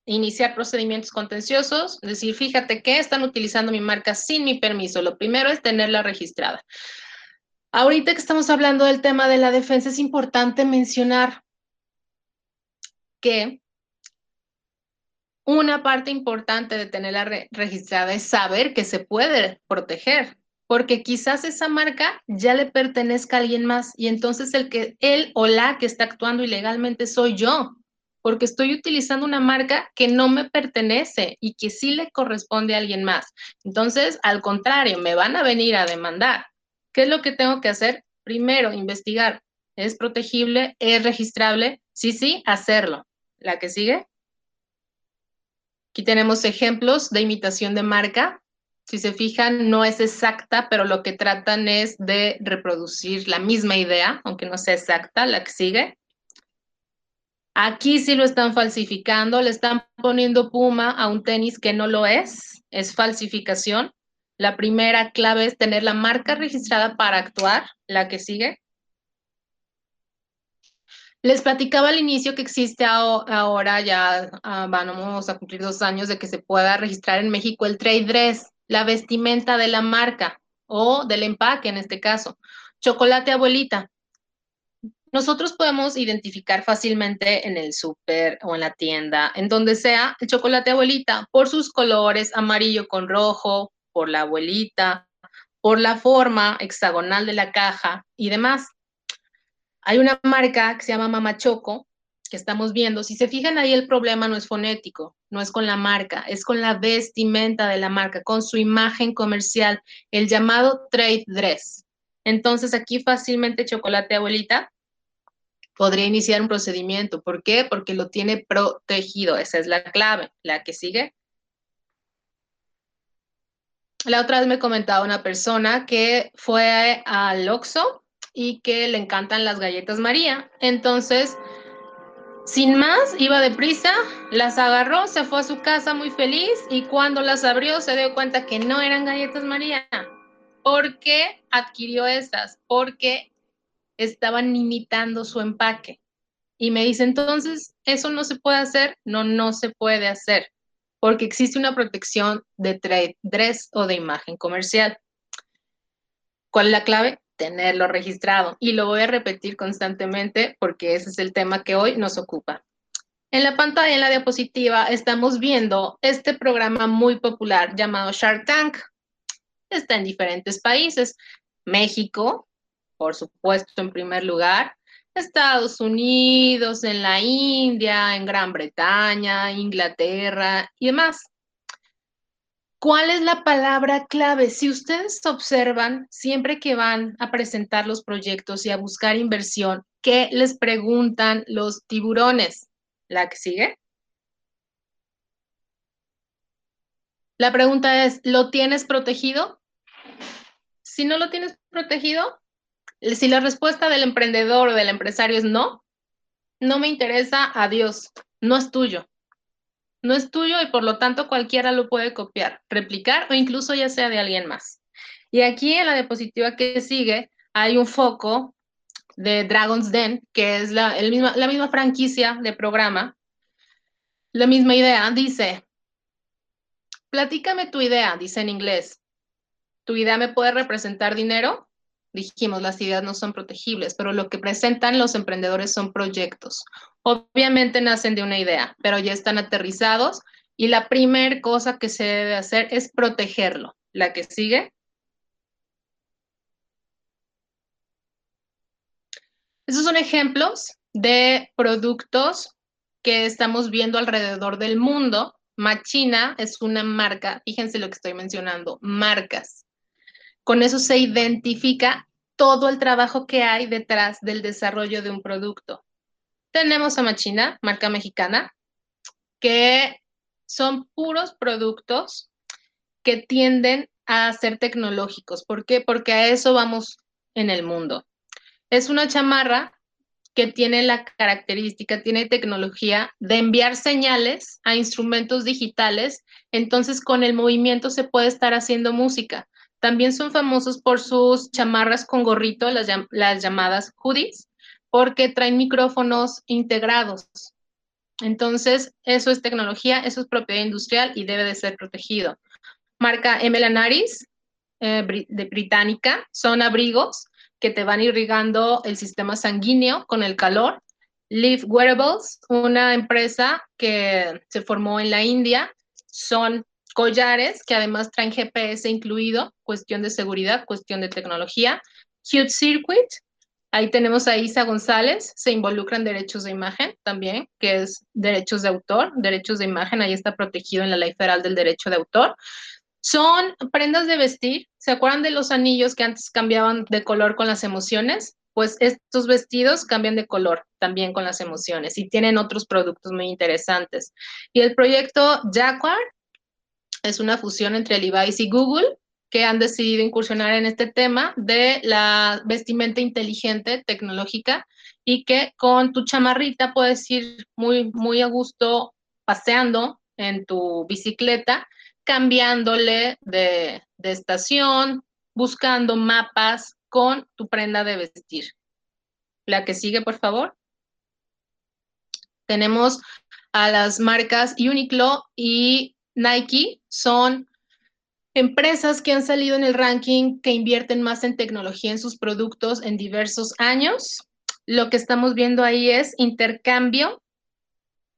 iniciar procedimientos contenciosos, decir, fíjate que están utilizando mi marca sin mi permiso. Lo primero es tenerla registrada. Ahorita que estamos hablando del tema de la defensa, es importante mencionar que una parte importante de tenerla registrada es saber que se puede proteger, porque quizás esa marca ya le pertenezca a alguien más y entonces el que él o la que está actuando ilegalmente soy yo porque estoy utilizando una marca que no me pertenece y que sí le corresponde a alguien más. Entonces, al contrario, me van a venir a demandar. ¿Qué es lo que tengo que hacer? Primero, investigar. ¿Es protegible? ¿Es registrable? Sí, sí, hacerlo. La que sigue. Aquí tenemos ejemplos de imitación de marca. Si se fijan, no es exacta, pero lo que tratan es de reproducir la misma idea, aunque no sea exacta. La que sigue. Aquí sí lo están falsificando, le están poniendo puma a un tenis que no lo es, es falsificación. La primera clave es tener la marca registrada para actuar, la que sigue. Les platicaba al inicio que existe ahora, ya ah, vamos a cumplir dos años de que se pueda registrar en México el trade dress, la vestimenta de la marca o del empaque en este caso. Chocolate abuelita, nosotros podemos identificar fácilmente en el súper o en la tienda, en donde sea, el chocolate abuelita por sus colores amarillo con rojo, por la abuelita, por la forma hexagonal de la caja y demás. Hay una marca que se llama Mama Choco que estamos viendo. Si se fijan ahí, el problema no es fonético, no es con la marca, es con la vestimenta de la marca, con su imagen comercial, el llamado trade dress. Entonces aquí fácilmente chocolate abuelita podría iniciar un procedimiento. ¿Por qué? Porque lo tiene protegido. Esa es la clave. La que sigue. La otra vez me comentaba una persona que fue al Oxxo y que le encantan las galletas María. Entonces, sin más, iba deprisa, las agarró, se fue a su casa muy feliz y cuando las abrió se dio cuenta que no eran galletas María. ¿Por qué adquirió esas? Porque estaban imitando su empaque. Y me dice, entonces, ¿eso no se puede hacer? No, no se puede hacer, porque existe una protección de trade dress o de imagen comercial. ¿Cuál es la clave? Tenerlo registrado. Y lo voy a repetir constantemente porque ese es el tema que hoy nos ocupa. En la pantalla, en la diapositiva, estamos viendo este programa muy popular llamado Shark Tank. Está en diferentes países. México, por supuesto, en primer lugar. Estados Unidos, en la India, en Gran Bretaña, Inglaterra y demás. ¿Cuál es la palabra clave? Si ustedes observan, siempre que van a presentar los proyectos y a buscar inversión, ¿qué les preguntan los tiburones? ¿La que sigue? La pregunta es, ¿lo tienes protegido? Si no lo tienes protegido, si la respuesta del emprendedor o del empresario es no, no me interesa, adiós, no es tuyo no es tuyo y por lo tanto cualquiera lo puede copiar, replicar o incluso ya sea de alguien más. Y aquí en la diapositiva que sigue hay un foco de Dragon's Den, que es la, la misma franquicia de programa, la misma idea. Dice, platícame tu idea, dice en inglés. ¿Tu idea me puede representar dinero? Dijimos, las ideas no son protegibles, pero lo que presentan los emprendedores son proyectos. Obviamente nacen de una idea, pero ya están aterrizados y la primera cosa que se debe hacer es protegerlo. La que sigue. Esos son ejemplos de productos que estamos viendo alrededor del mundo. Machina es una marca, fíjense lo que estoy mencionando, marcas. Con eso se identifica todo el trabajo que hay detrás del desarrollo de un producto. Tenemos a Machina, marca mexicana, que son puros productos que tienden a ser tecnológicos. ¿Por qué? Porque a eso vamos en el mundo. Es una chamarra que tiene la característica, tiene tecnología de enviar señales a instrumentos digitales, entonces con el movimiento se puede estar haciendo música. También son famosos por sus chamarras con gorrito, las, llamadas hoodies, porque traen micrófonos integrados. Entonces, eso es tecnología, eso es propiedad industrial y debe de ser protegido. Marca Emelanaris, eh, de británica, son abrigos que te van irrigando el sistema sanguíneo con el calor. Leaf Wearables, una empresa que se formó en la India, son collares que además traen GPS incluido, cuestión de seguridad, cuestión de tecnología. Cute Circuit, Ahí tenemos a Isa González, se involucran derechos de imagen también, que es derechos de autor, derechos de imagen, ahí está protegido en la ley federal del derecho de autor. Son prendas de vestir, ¿se acuerdan de los anillos que antes cambiaban de color con las emociones? Pues estos vestidos cambian de color también con las emociones y tienen otros productos muy interesantes. Y el proyecto Jaguar es una fusión entre Levi's y Google que han decidido incursionar en este tema de la vestimenta inteligente tecnológica y que con tu chamarrita puedes ir muy, muy a gusto paseando en tu bicicleta, cambiándole de, de estación, buscando mapas con tu prenda de vestir. La que sigue, por favor. Tenemos a las marcas Uniqlo y Nike, son Empresas que han salido en el ranking que invierten más en tecnología en sus productos en diversos años. Lo que estamos viendo ahí es intercambio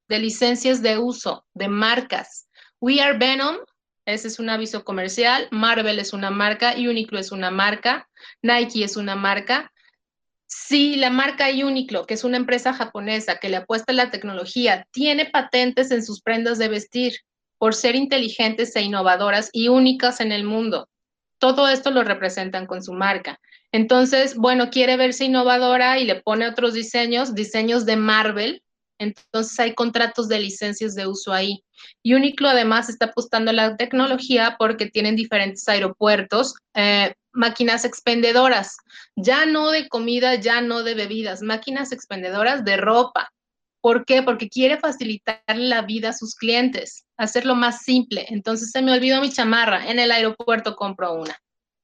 de licencias de uso, de marcas. We Are Venom, ese es un aviso comercial. Marvel es una marca, Uniqlo es una marca, Nike es una marca. Si la marca Uniqlo, que es una empresa japonesa que le apuesta a la tecnología, tiene patentes en sus prendas de vestir, por ser inteligentes e innovadoras y únicas en el mundo. Todo esto lo representan con su marca. Entonces, bueno, quiere verse innovadora y le pone otros diseños, diseños de Marvel. Entonces hay contratos de licencias de uso ahí. Uniqlo además está apostando a la tecnología porque tienen diferentes aeropuertos, eh, máquinas expendedoras, ya no de comida, ya no de bebidas, máquinas expendedoras de ropa. ¿Por qué? Porque quiere facilitar la vida a sus clientes, hacerlo más simple. Entonces se me olvidó mi chamarra, en el aeropuerto compro una.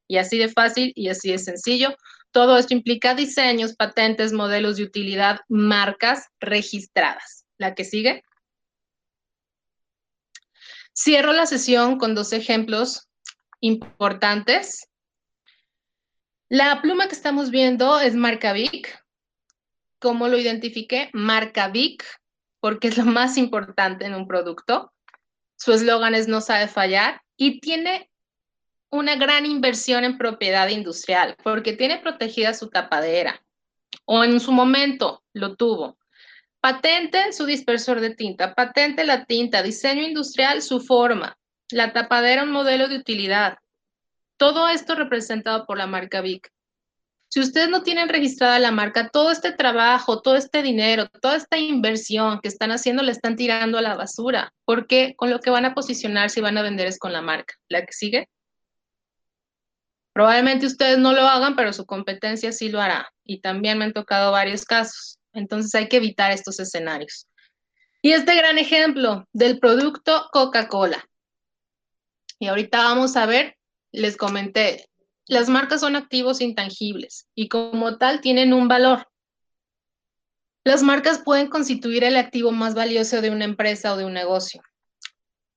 Y así de fácil y así de sencillo. Todo esto implica diseños, patentes, modelos de utilidad, marcas registradas. La que sigue. Cierro la sesión con dos ejemplos importantes. La pluma que estamos viendo es marca Vic. ¿Cómo lo identifiqué? Marca Vic, porque es lo más importante en un producto. Su eslogan es no sabe fallar y tiene una gran inversión en propiedad industrial, porque tiene protegida su tapadera, o en su momento lo tuvo. Patente su dispersor de tinta, patente la tinta, diseño industrial su forma, la tapadera un modelo de utilidad. Todo esto representado por la marca Vic. Si ustedes no tienen registrada la marca, todo este trabajo, todo este dinero, toda esta inversión que están haciendo, la están tirando a la basura, porque con lo que van a posicionar si van a vender es con la marca. ¿La que sigue? Probablemente ustedes no lo hagan, pero su competencia sí lo hará. Y también me han tocado varios casos. Entonces hay que evitar estos escenarios. Y este gran ejemplo del producto Coca-Cola. Y ahorita vamos a ver, les comenté, las marcas son activos intangibles y como tal tienen un valor. Las marcas pueden constituir el activo más valioso de una empresa o de un negocio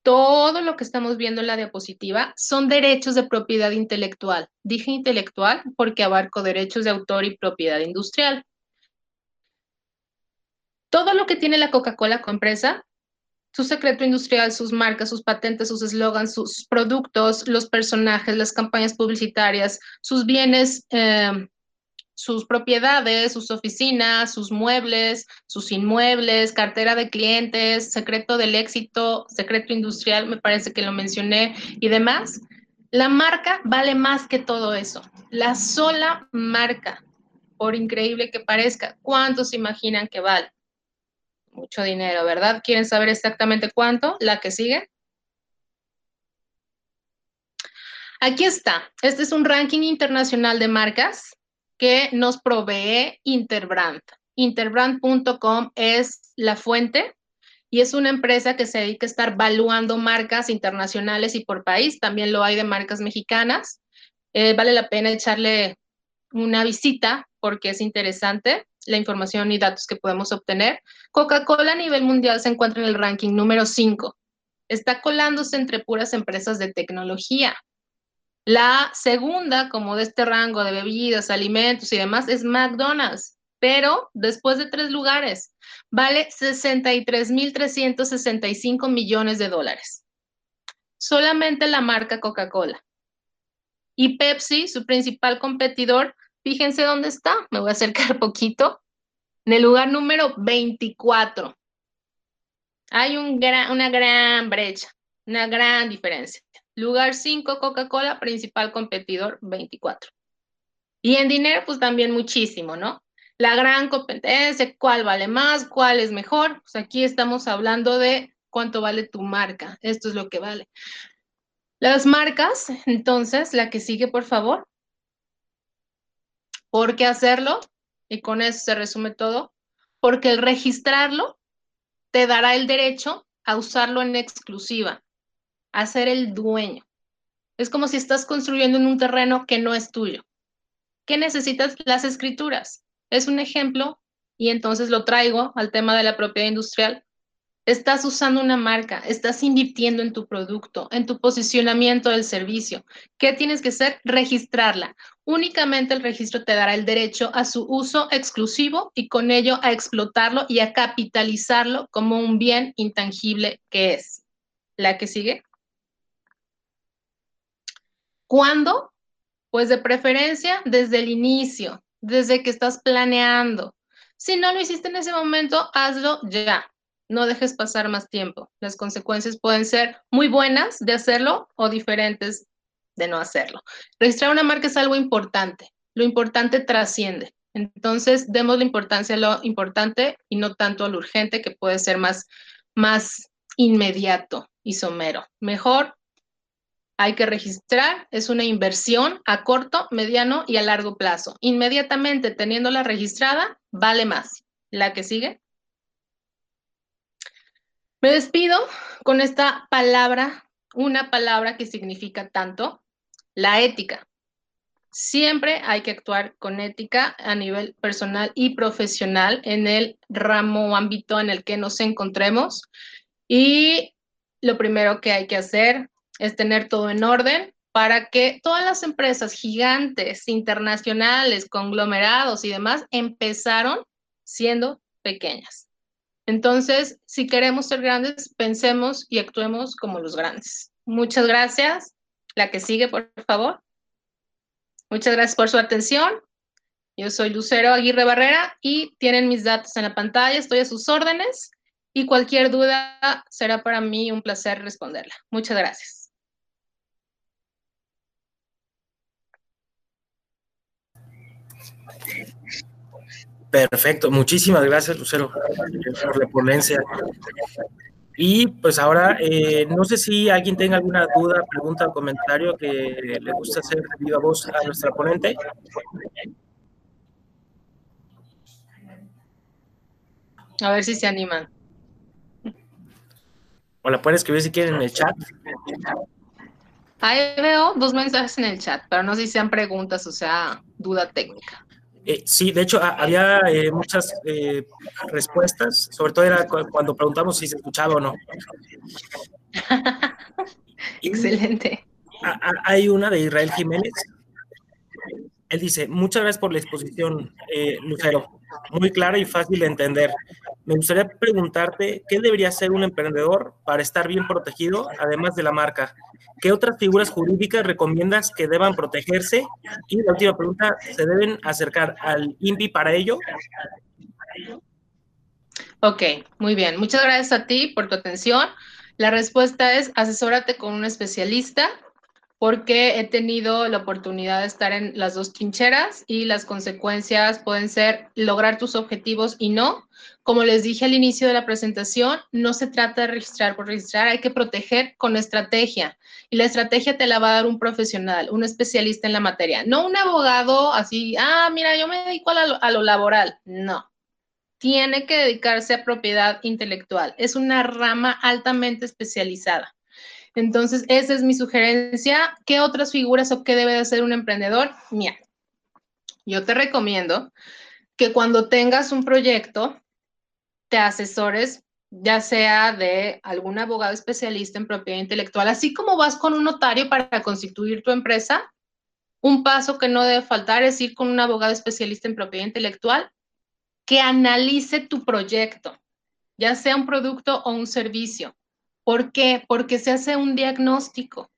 todo lo que estamos viendo en la diapositiva son derechos de propiedad intelectual. Dije intelectual porque abarco derechos de autor y propiedad industrial. Todo lo que tiene la Coca-Cola como empresa, su secreto industrial, sus marcas, sus patentes, sus eslogans, sus productos, los personajes, las campañas publicitarias, sus bienes eh, sus propiedades, sus oficinas, sus muebles, sus inmuebles, cartera de clientes, secreto del éxito, secreto industrial, me parece que lo mencioné, y demás. La marca vale más que todo eso. La sola marca, por increíble que parezca, ¿cuántos imaginan que vale? Mucho dinero, ¿verdad? ¿Quieren saber exactamente cuánto? La que sigue. Aquí está. Este es un ranking internacional de marcas que nos provee Interbrand. Interbrand.com es la fuente y es una empresa que se dedica a estar valuando marcas internacionales y por país. También lo hay de marcas mexicanas. Eh, vale la pena echarle una visita porque es interesante la información y datos que podemos obtener. Coca-Cola a nivel mundial se encuentra en el ranking número 5. Está colándose entre puras empresas de tecnología. La segunda, como de este rango de bebidas, alimentos y demás, es McDonald's, pero después de tres lugares, vale 63.365 millones de dólares. Solamente la marca Coca-Cola. Y Pepsi, su principal competidor, fíjense dónde está, me voy a acercar [LAUGHS] poquito, en el lugar número 24. Hay un una gran brecha, una gran diferencia. Lugar 5, Coca-Cola, principal competidor, 24. Y en dinero, pues también muchísimo, ¿no? La gran competencia, cuál vale más, cuál es mejor. Pues aquí estamos hablando de cuánto vale tu marca. Esto es lo que vale. Las marcas, entonces, la que sigue, por favor. ¿Por qué hacerlo? Y con eso se resume todo. Porque el registrarlo te dará el derecho a usarlo en exclusiva a ser el dueño. Es como si estás construyendo en un terreno que no es tuyo. ¿Qué necesitas? Las escrituras. Es un ejemplo y entonces lo traigo al tema de la propiedad industrial. Estás usando una marca, estás invirtiendo en tu producto, en tu posicionamiento del servicio. ¿Qué tienes que hacer? Registrarla. Únicamente el registro te dará el derecho a su uso exclusivo y con ello a explotarlo y a capitalizarlo como un bien intangible que es. La que sigue. ¿Cuándo? Pues de preferencia desde el inicio, desde que estás planeando. Si no lo hiciste en ese momento, hazlo ya. No dejes pasar más tiempo. Las consecuencias pueden ser muy buenas de hacerlo o diferentes de no hacerlo. Registrar una marca es algo importante. Lo importante trasciende. Entonces, demos la importancia a lo importante y no tanto a lo urgente, que puede ser más, más inmediato y somero. Mejor hay que registrar, es una inversión a corto, mediano y a largo plazo. Inmediatamente teniéndola registrada, vale más. La que sigue. Me despido con esta palabra, una palabra que significa tanto, la ética. Siempre hay que actuar con ética a nivel personal y profesional en el ramo o ámbito en el que nos encontremos. Y lo primero que hay que hacer es tener todo en orden para que todas las empresas gigantes, internacionales, conglomerados y demás empezaron siendo pequeñas. Entonces, si queremos ser grandes, pensemos y actuemos como los grandes. Muchas gracias. La que sigue, por favor. Muchas gracias por su atención. Yo soy Lucero Aguirre Barrera y tienen mis datos en la pantalla. Estoy a sus órdenes y cualquier duda será para mí un placer responderla. Muchas gracias. Perfecto, muchísimas gracias Lucero por la ponencia. Y pues ahora, eh, no sé si alguien tenga alguna duda, pregunta o comentario que le gusta hacer de viva voz a nuestra ponente. A ver si se animan. O la pueden escribir si quieren en el chat. Ahí veo dos mensajes en el chat, pero no sé si sean preguntas o sea duda técnica. Eh, sí, de hecho, había eh, muchas eh, respuestas, sobre todo era cuando preguntamos si se escuchaba o no. [LAUGHS] Excelente. hay una de Israel Jiménez. Él dice, muchas gracias por la exposición, Lucero. Muy clara y fácil de entender. Me gustaría preguntarte, ¿qué debería hacer un emprendedor para estar bien protegido, además de la marca? ¿Qué otras figuras jurídicas recomiendas que deban protegerse? Y la última pregunta, ¿se deben acercar al INPI para ello? Ok, muy bien. Muchas gracias a ti por tu atención. La respuesta es asesórate con un especialista porque he tenido la oportunidad de estar en las dos trincheras y las consecuencias pueden ser lograr tus objetivos y no. Como les dije al inicio de la presentación, no se trata de registrar por registrar, hay que proteger con estrategia. Y la estrategia te la va a dar un profesional, un especialista en la materia, no un abogado así, ah, mira, yo me dedico a, a lo laboral. No, tiene que dedicarse a propiedad intelectual. Es una rama altamente especializada. Entonces, esa es mi sugerencia. ¿Qué otras figuras o qué debe de hacer un emprendedor? Mira, yo te recomiendo que cuando tengas un proyecto, te asesores ya sea de algún abogado especialista en propiedad intelectual, así como vas con un notario para constituir tu empresa, un paso que no debe faltar es ir con un abogado especialista en propiedad intelectual que analice tu proyecto, ya sea un producto o un servicio. ¿Por qué? Porque se hace un diagnóstico.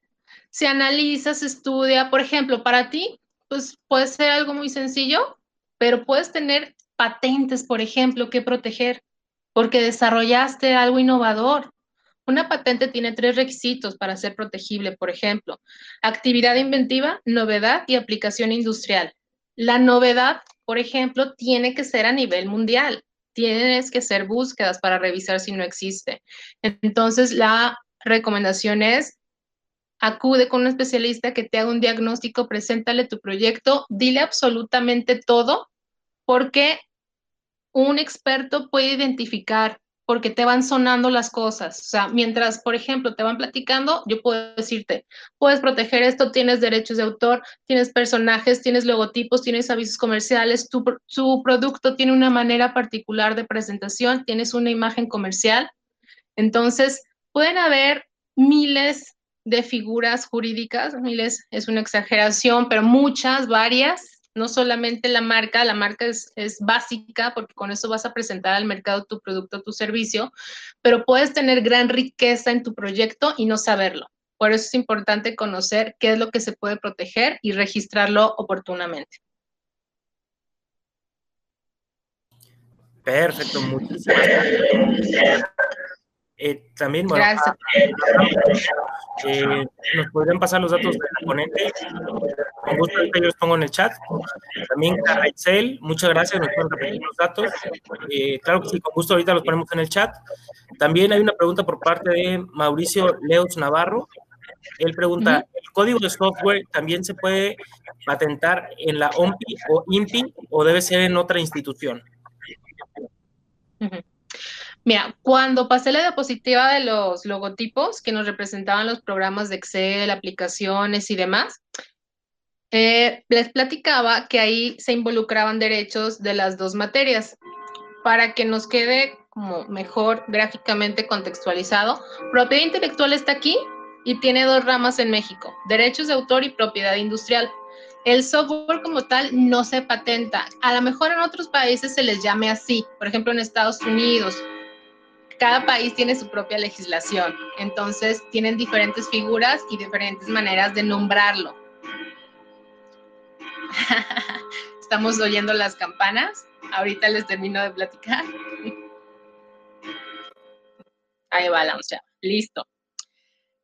Se analiza, se estudia. Por ejemplo, para ti, pues puede ser algo muy sencillo, pero puedes tener patentes, por ejemplo, que proteger, porque desarrollaste algo innovador. Una patente tiene tres requisitos para ser protegible, por ejemplo, actividad inventiva, novedad y aplicación industrial. La novedad, por ejemplo, tiene que ser a nivel mundial tienes que hacer búsquedas para revisar si no existe. Entonces, la recomendación es acude con un especialista que te haga un diagnóstico, preséntale tu proyecto, dile absolutamente todo, porque un experto puede identificar porque te van sonando las cosas. O sea, mientras, por ejemplo, te van platicando, yo puedo decirte, puedes proteger esto, tienes derechos de autor, tienes personajes, tienes logotipos, tienes avisos comerciales, tu, producto tiene una manera particular de presentación, tienes una imagen comercial. Entonces, pueden haber miles de figuras jurídicas, miles es una exageración, pero muchas, varias, no solamente la marca, la marca es, básica porque con eso vas a presentar al mercado tu producto, tu servicio, pero puedes tener gran riqueza en tu proyecto y no saberlo. Por eso es importante conocer qué es lo que se puede proteger y registrarlo oportunamente. Perfecto, muchísimas gracias. Eh, también, bueno. Eh, nos podrían pasar los datos del ponente. Con gusto, ahorita yo los pongo en el chat. También Carraizel, muchas gracias, nos pueden repetir los datos. Eh, claro que sí, con gusto, ahorita los ponemos en el chat. También hay una pregunta por parte de Mauricio Leos Navarro. Él pregunta, ¿el código de software también se puede patentar en la OMPI o INPI o debe ser en otra institución? Mira, cuando pasé la diapositiva de los logotipos que nos representaban los programas de Excel, aplicaciones y demás, eh, les platicaba que ahí se involucraban derechos de las dos materias. Para que nos quede como mejor gráficamente contextualizado, propiedad intelectual está aquí y tiene dos ramas en México, derechos de autor y propiedad industrial. El software como tal no se patenta. A lo mejor en otros países se les llame así, por ejemplo en Estados Unidos. Cada país tiene su propia legislación, entonces tienen diferentes figuras y diferentes maneras de nombrarlo. [LAUGHS] Estamos oyendo las campanas. Ahorita les termino de platicar. Ahí va la Listo.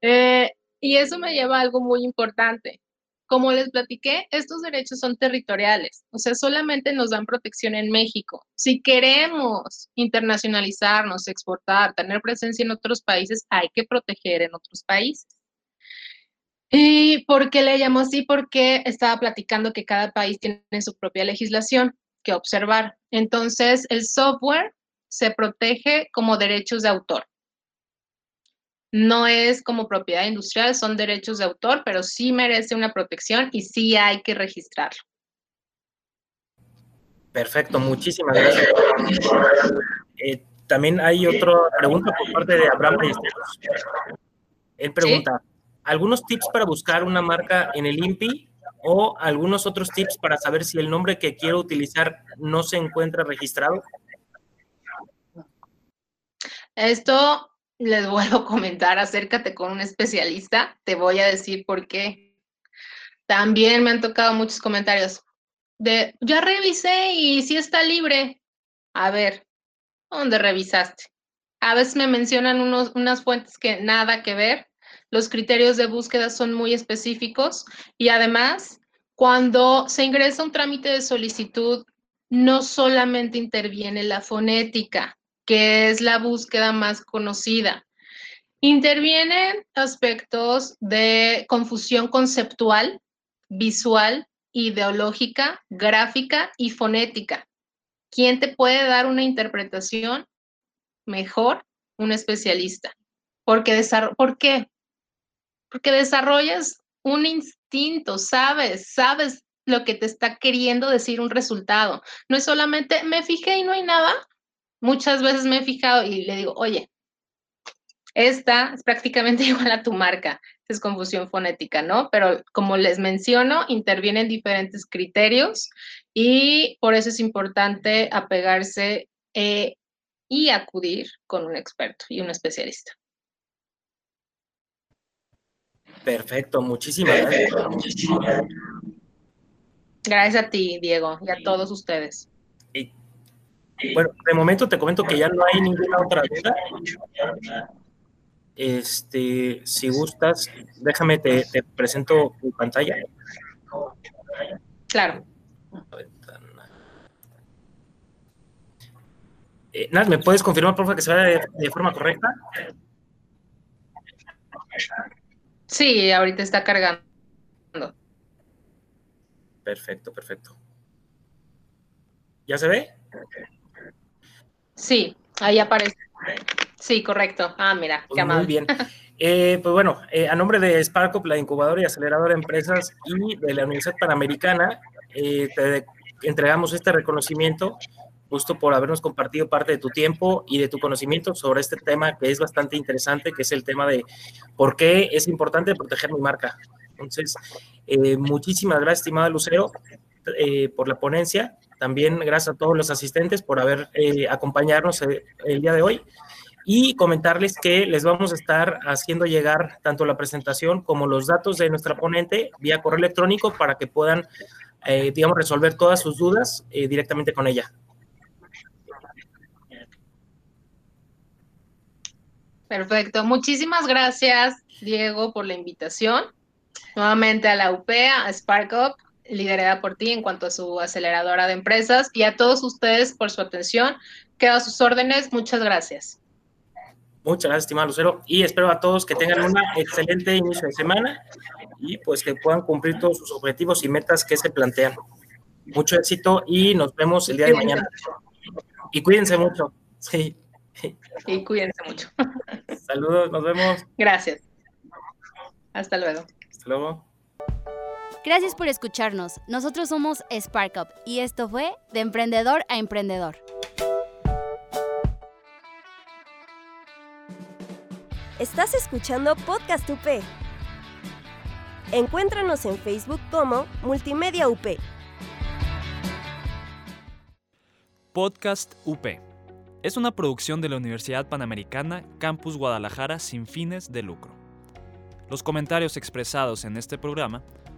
Eh, y eso me lleva a algo muy importante. Como les platiqué, estos derechos son territoriales, o sea, solamente nos dan protección en México. Si queremos internacionalizarnos, exportar, tener presencia en otros países, hay que proteger en otros países. ¿Y por qué le llamo así? Porque estaba platicando que cada país tiene su propia legislación que observar. Entonces, el software se protege como derechos de autor. No es como propiedad industrial, son derechos de autor, pero sí merece una protección y sí hay que registrarlo. Perfecto, muchísimas gracias. Eh, también hay otra pregunta por parte de Abraham Ballesteros. Él pregunta, algunos tips para buscar una marca en el INPI o algunos otros tips para saber si el nombre que quiero utilizar no se encuentra registrado? Esto les vuelvo a comentar, acércate con un especialista, te voy a decir por qué. También me han tocado muchos comentarios de, ya revisé y si está libre. A ver, ¿dónde revisaste? A veces me mencionan unos, unas fuentes que nada que ver los criterios de búsqueda son muy específicos y además, cuando se ingresa un trámite de solicitud, no solamente interviene la fonética, que es la búsqueda más conocida. Intervienen aspectos de confusión conceptual, visual, ideológica, gráfica y fonética. ¿Quién te puede dar una interpretación mejor? Un especialista. Porque ¿Por qué? porque desarrollas un instinto, sabes, sabes lo que te está queriendo decir un resultado. No es solamente me fijé y no hay nada. Muchas veces me he fijado y le digo, oye, esta es prácticamente [LAUGHS] igual a tu marca. Es confusión fonética, ¿no? Pero como les menciono, intervienen diferentes criterios y por eso es importante apegarse eh, y acudir con un experto y un especialista. Perfecto, muchísimas gracias. Gracias a ti, Diego, y a todos ustedes. Bueno, de momento te comento que ya no hay ninguna otra duda. Este, si gustas, déjame, te, presento tu pantalla. Claro. Eh, ¿me puedes confirmar, por favor, que se vea de forma correcta? Sí, ahorita está cargando. Perfecto, perfecto. ¿Ya se ve? Sí, ahí aparece. Sí, correcto. Ah, mira, qué amable. Muy bien. [LAUGHS] Eh, pues bueno, eh, a nombre de SparkUp, la incubadora y aceleradora de empresas y de la Universidad Panamericana, eh, te entregamos este reconocimiento justo por habernos compartido parte de tu tiempo y de tu conocimiento sobre este tema que es bastante interesante, que es el tema de por qué es importante proteger mi marca. Entonces, eh, muchísimas gracias, estimada Lucero, eh, por la ponencia. También gracias a todos los asistentes por haber eh, acompañarnos el día de hoy y comentarles que les vamos a estar haciendo llegar tanto la presentación como los datos de nuestra ponente vía correo electrónico para que puedan, digamos, resolver todas sus dudas directamente con ella. Perfecto. Muchísimas gracias, Diego, por la invitación. Nuevamente a la UP, a SparkUp, liderada por ti en cuanto a su aceleradora de empresas y a todos ustedes por su atención. Quedo a sus órdenes. Muchas gracias. Muchas gracias, estimado Lucero, y espero a todos que tengan un excelente inicio de semana y pues que puedan cumplir todos sus objetivos y metas que se plantean. Mucho éxito y nos vemos el día de mañana. Y cuídense mucho. Sí. Y cuídense mucho. Saludos, nos vemos. Gracias. Hasta luego. Hasta luego. Gracias por escucharnos. Nosotros somos Spark Up y esto fue De Emprendedor a Emprendedor. Estás escuchando Podcast UP. Encuéntranos en Facebook como Multimedia UP. Podcast UP. Es una producción de la Universidad Panamericana Campus Guadalajara sin fines de lucro. Los comentarios expresados en este programa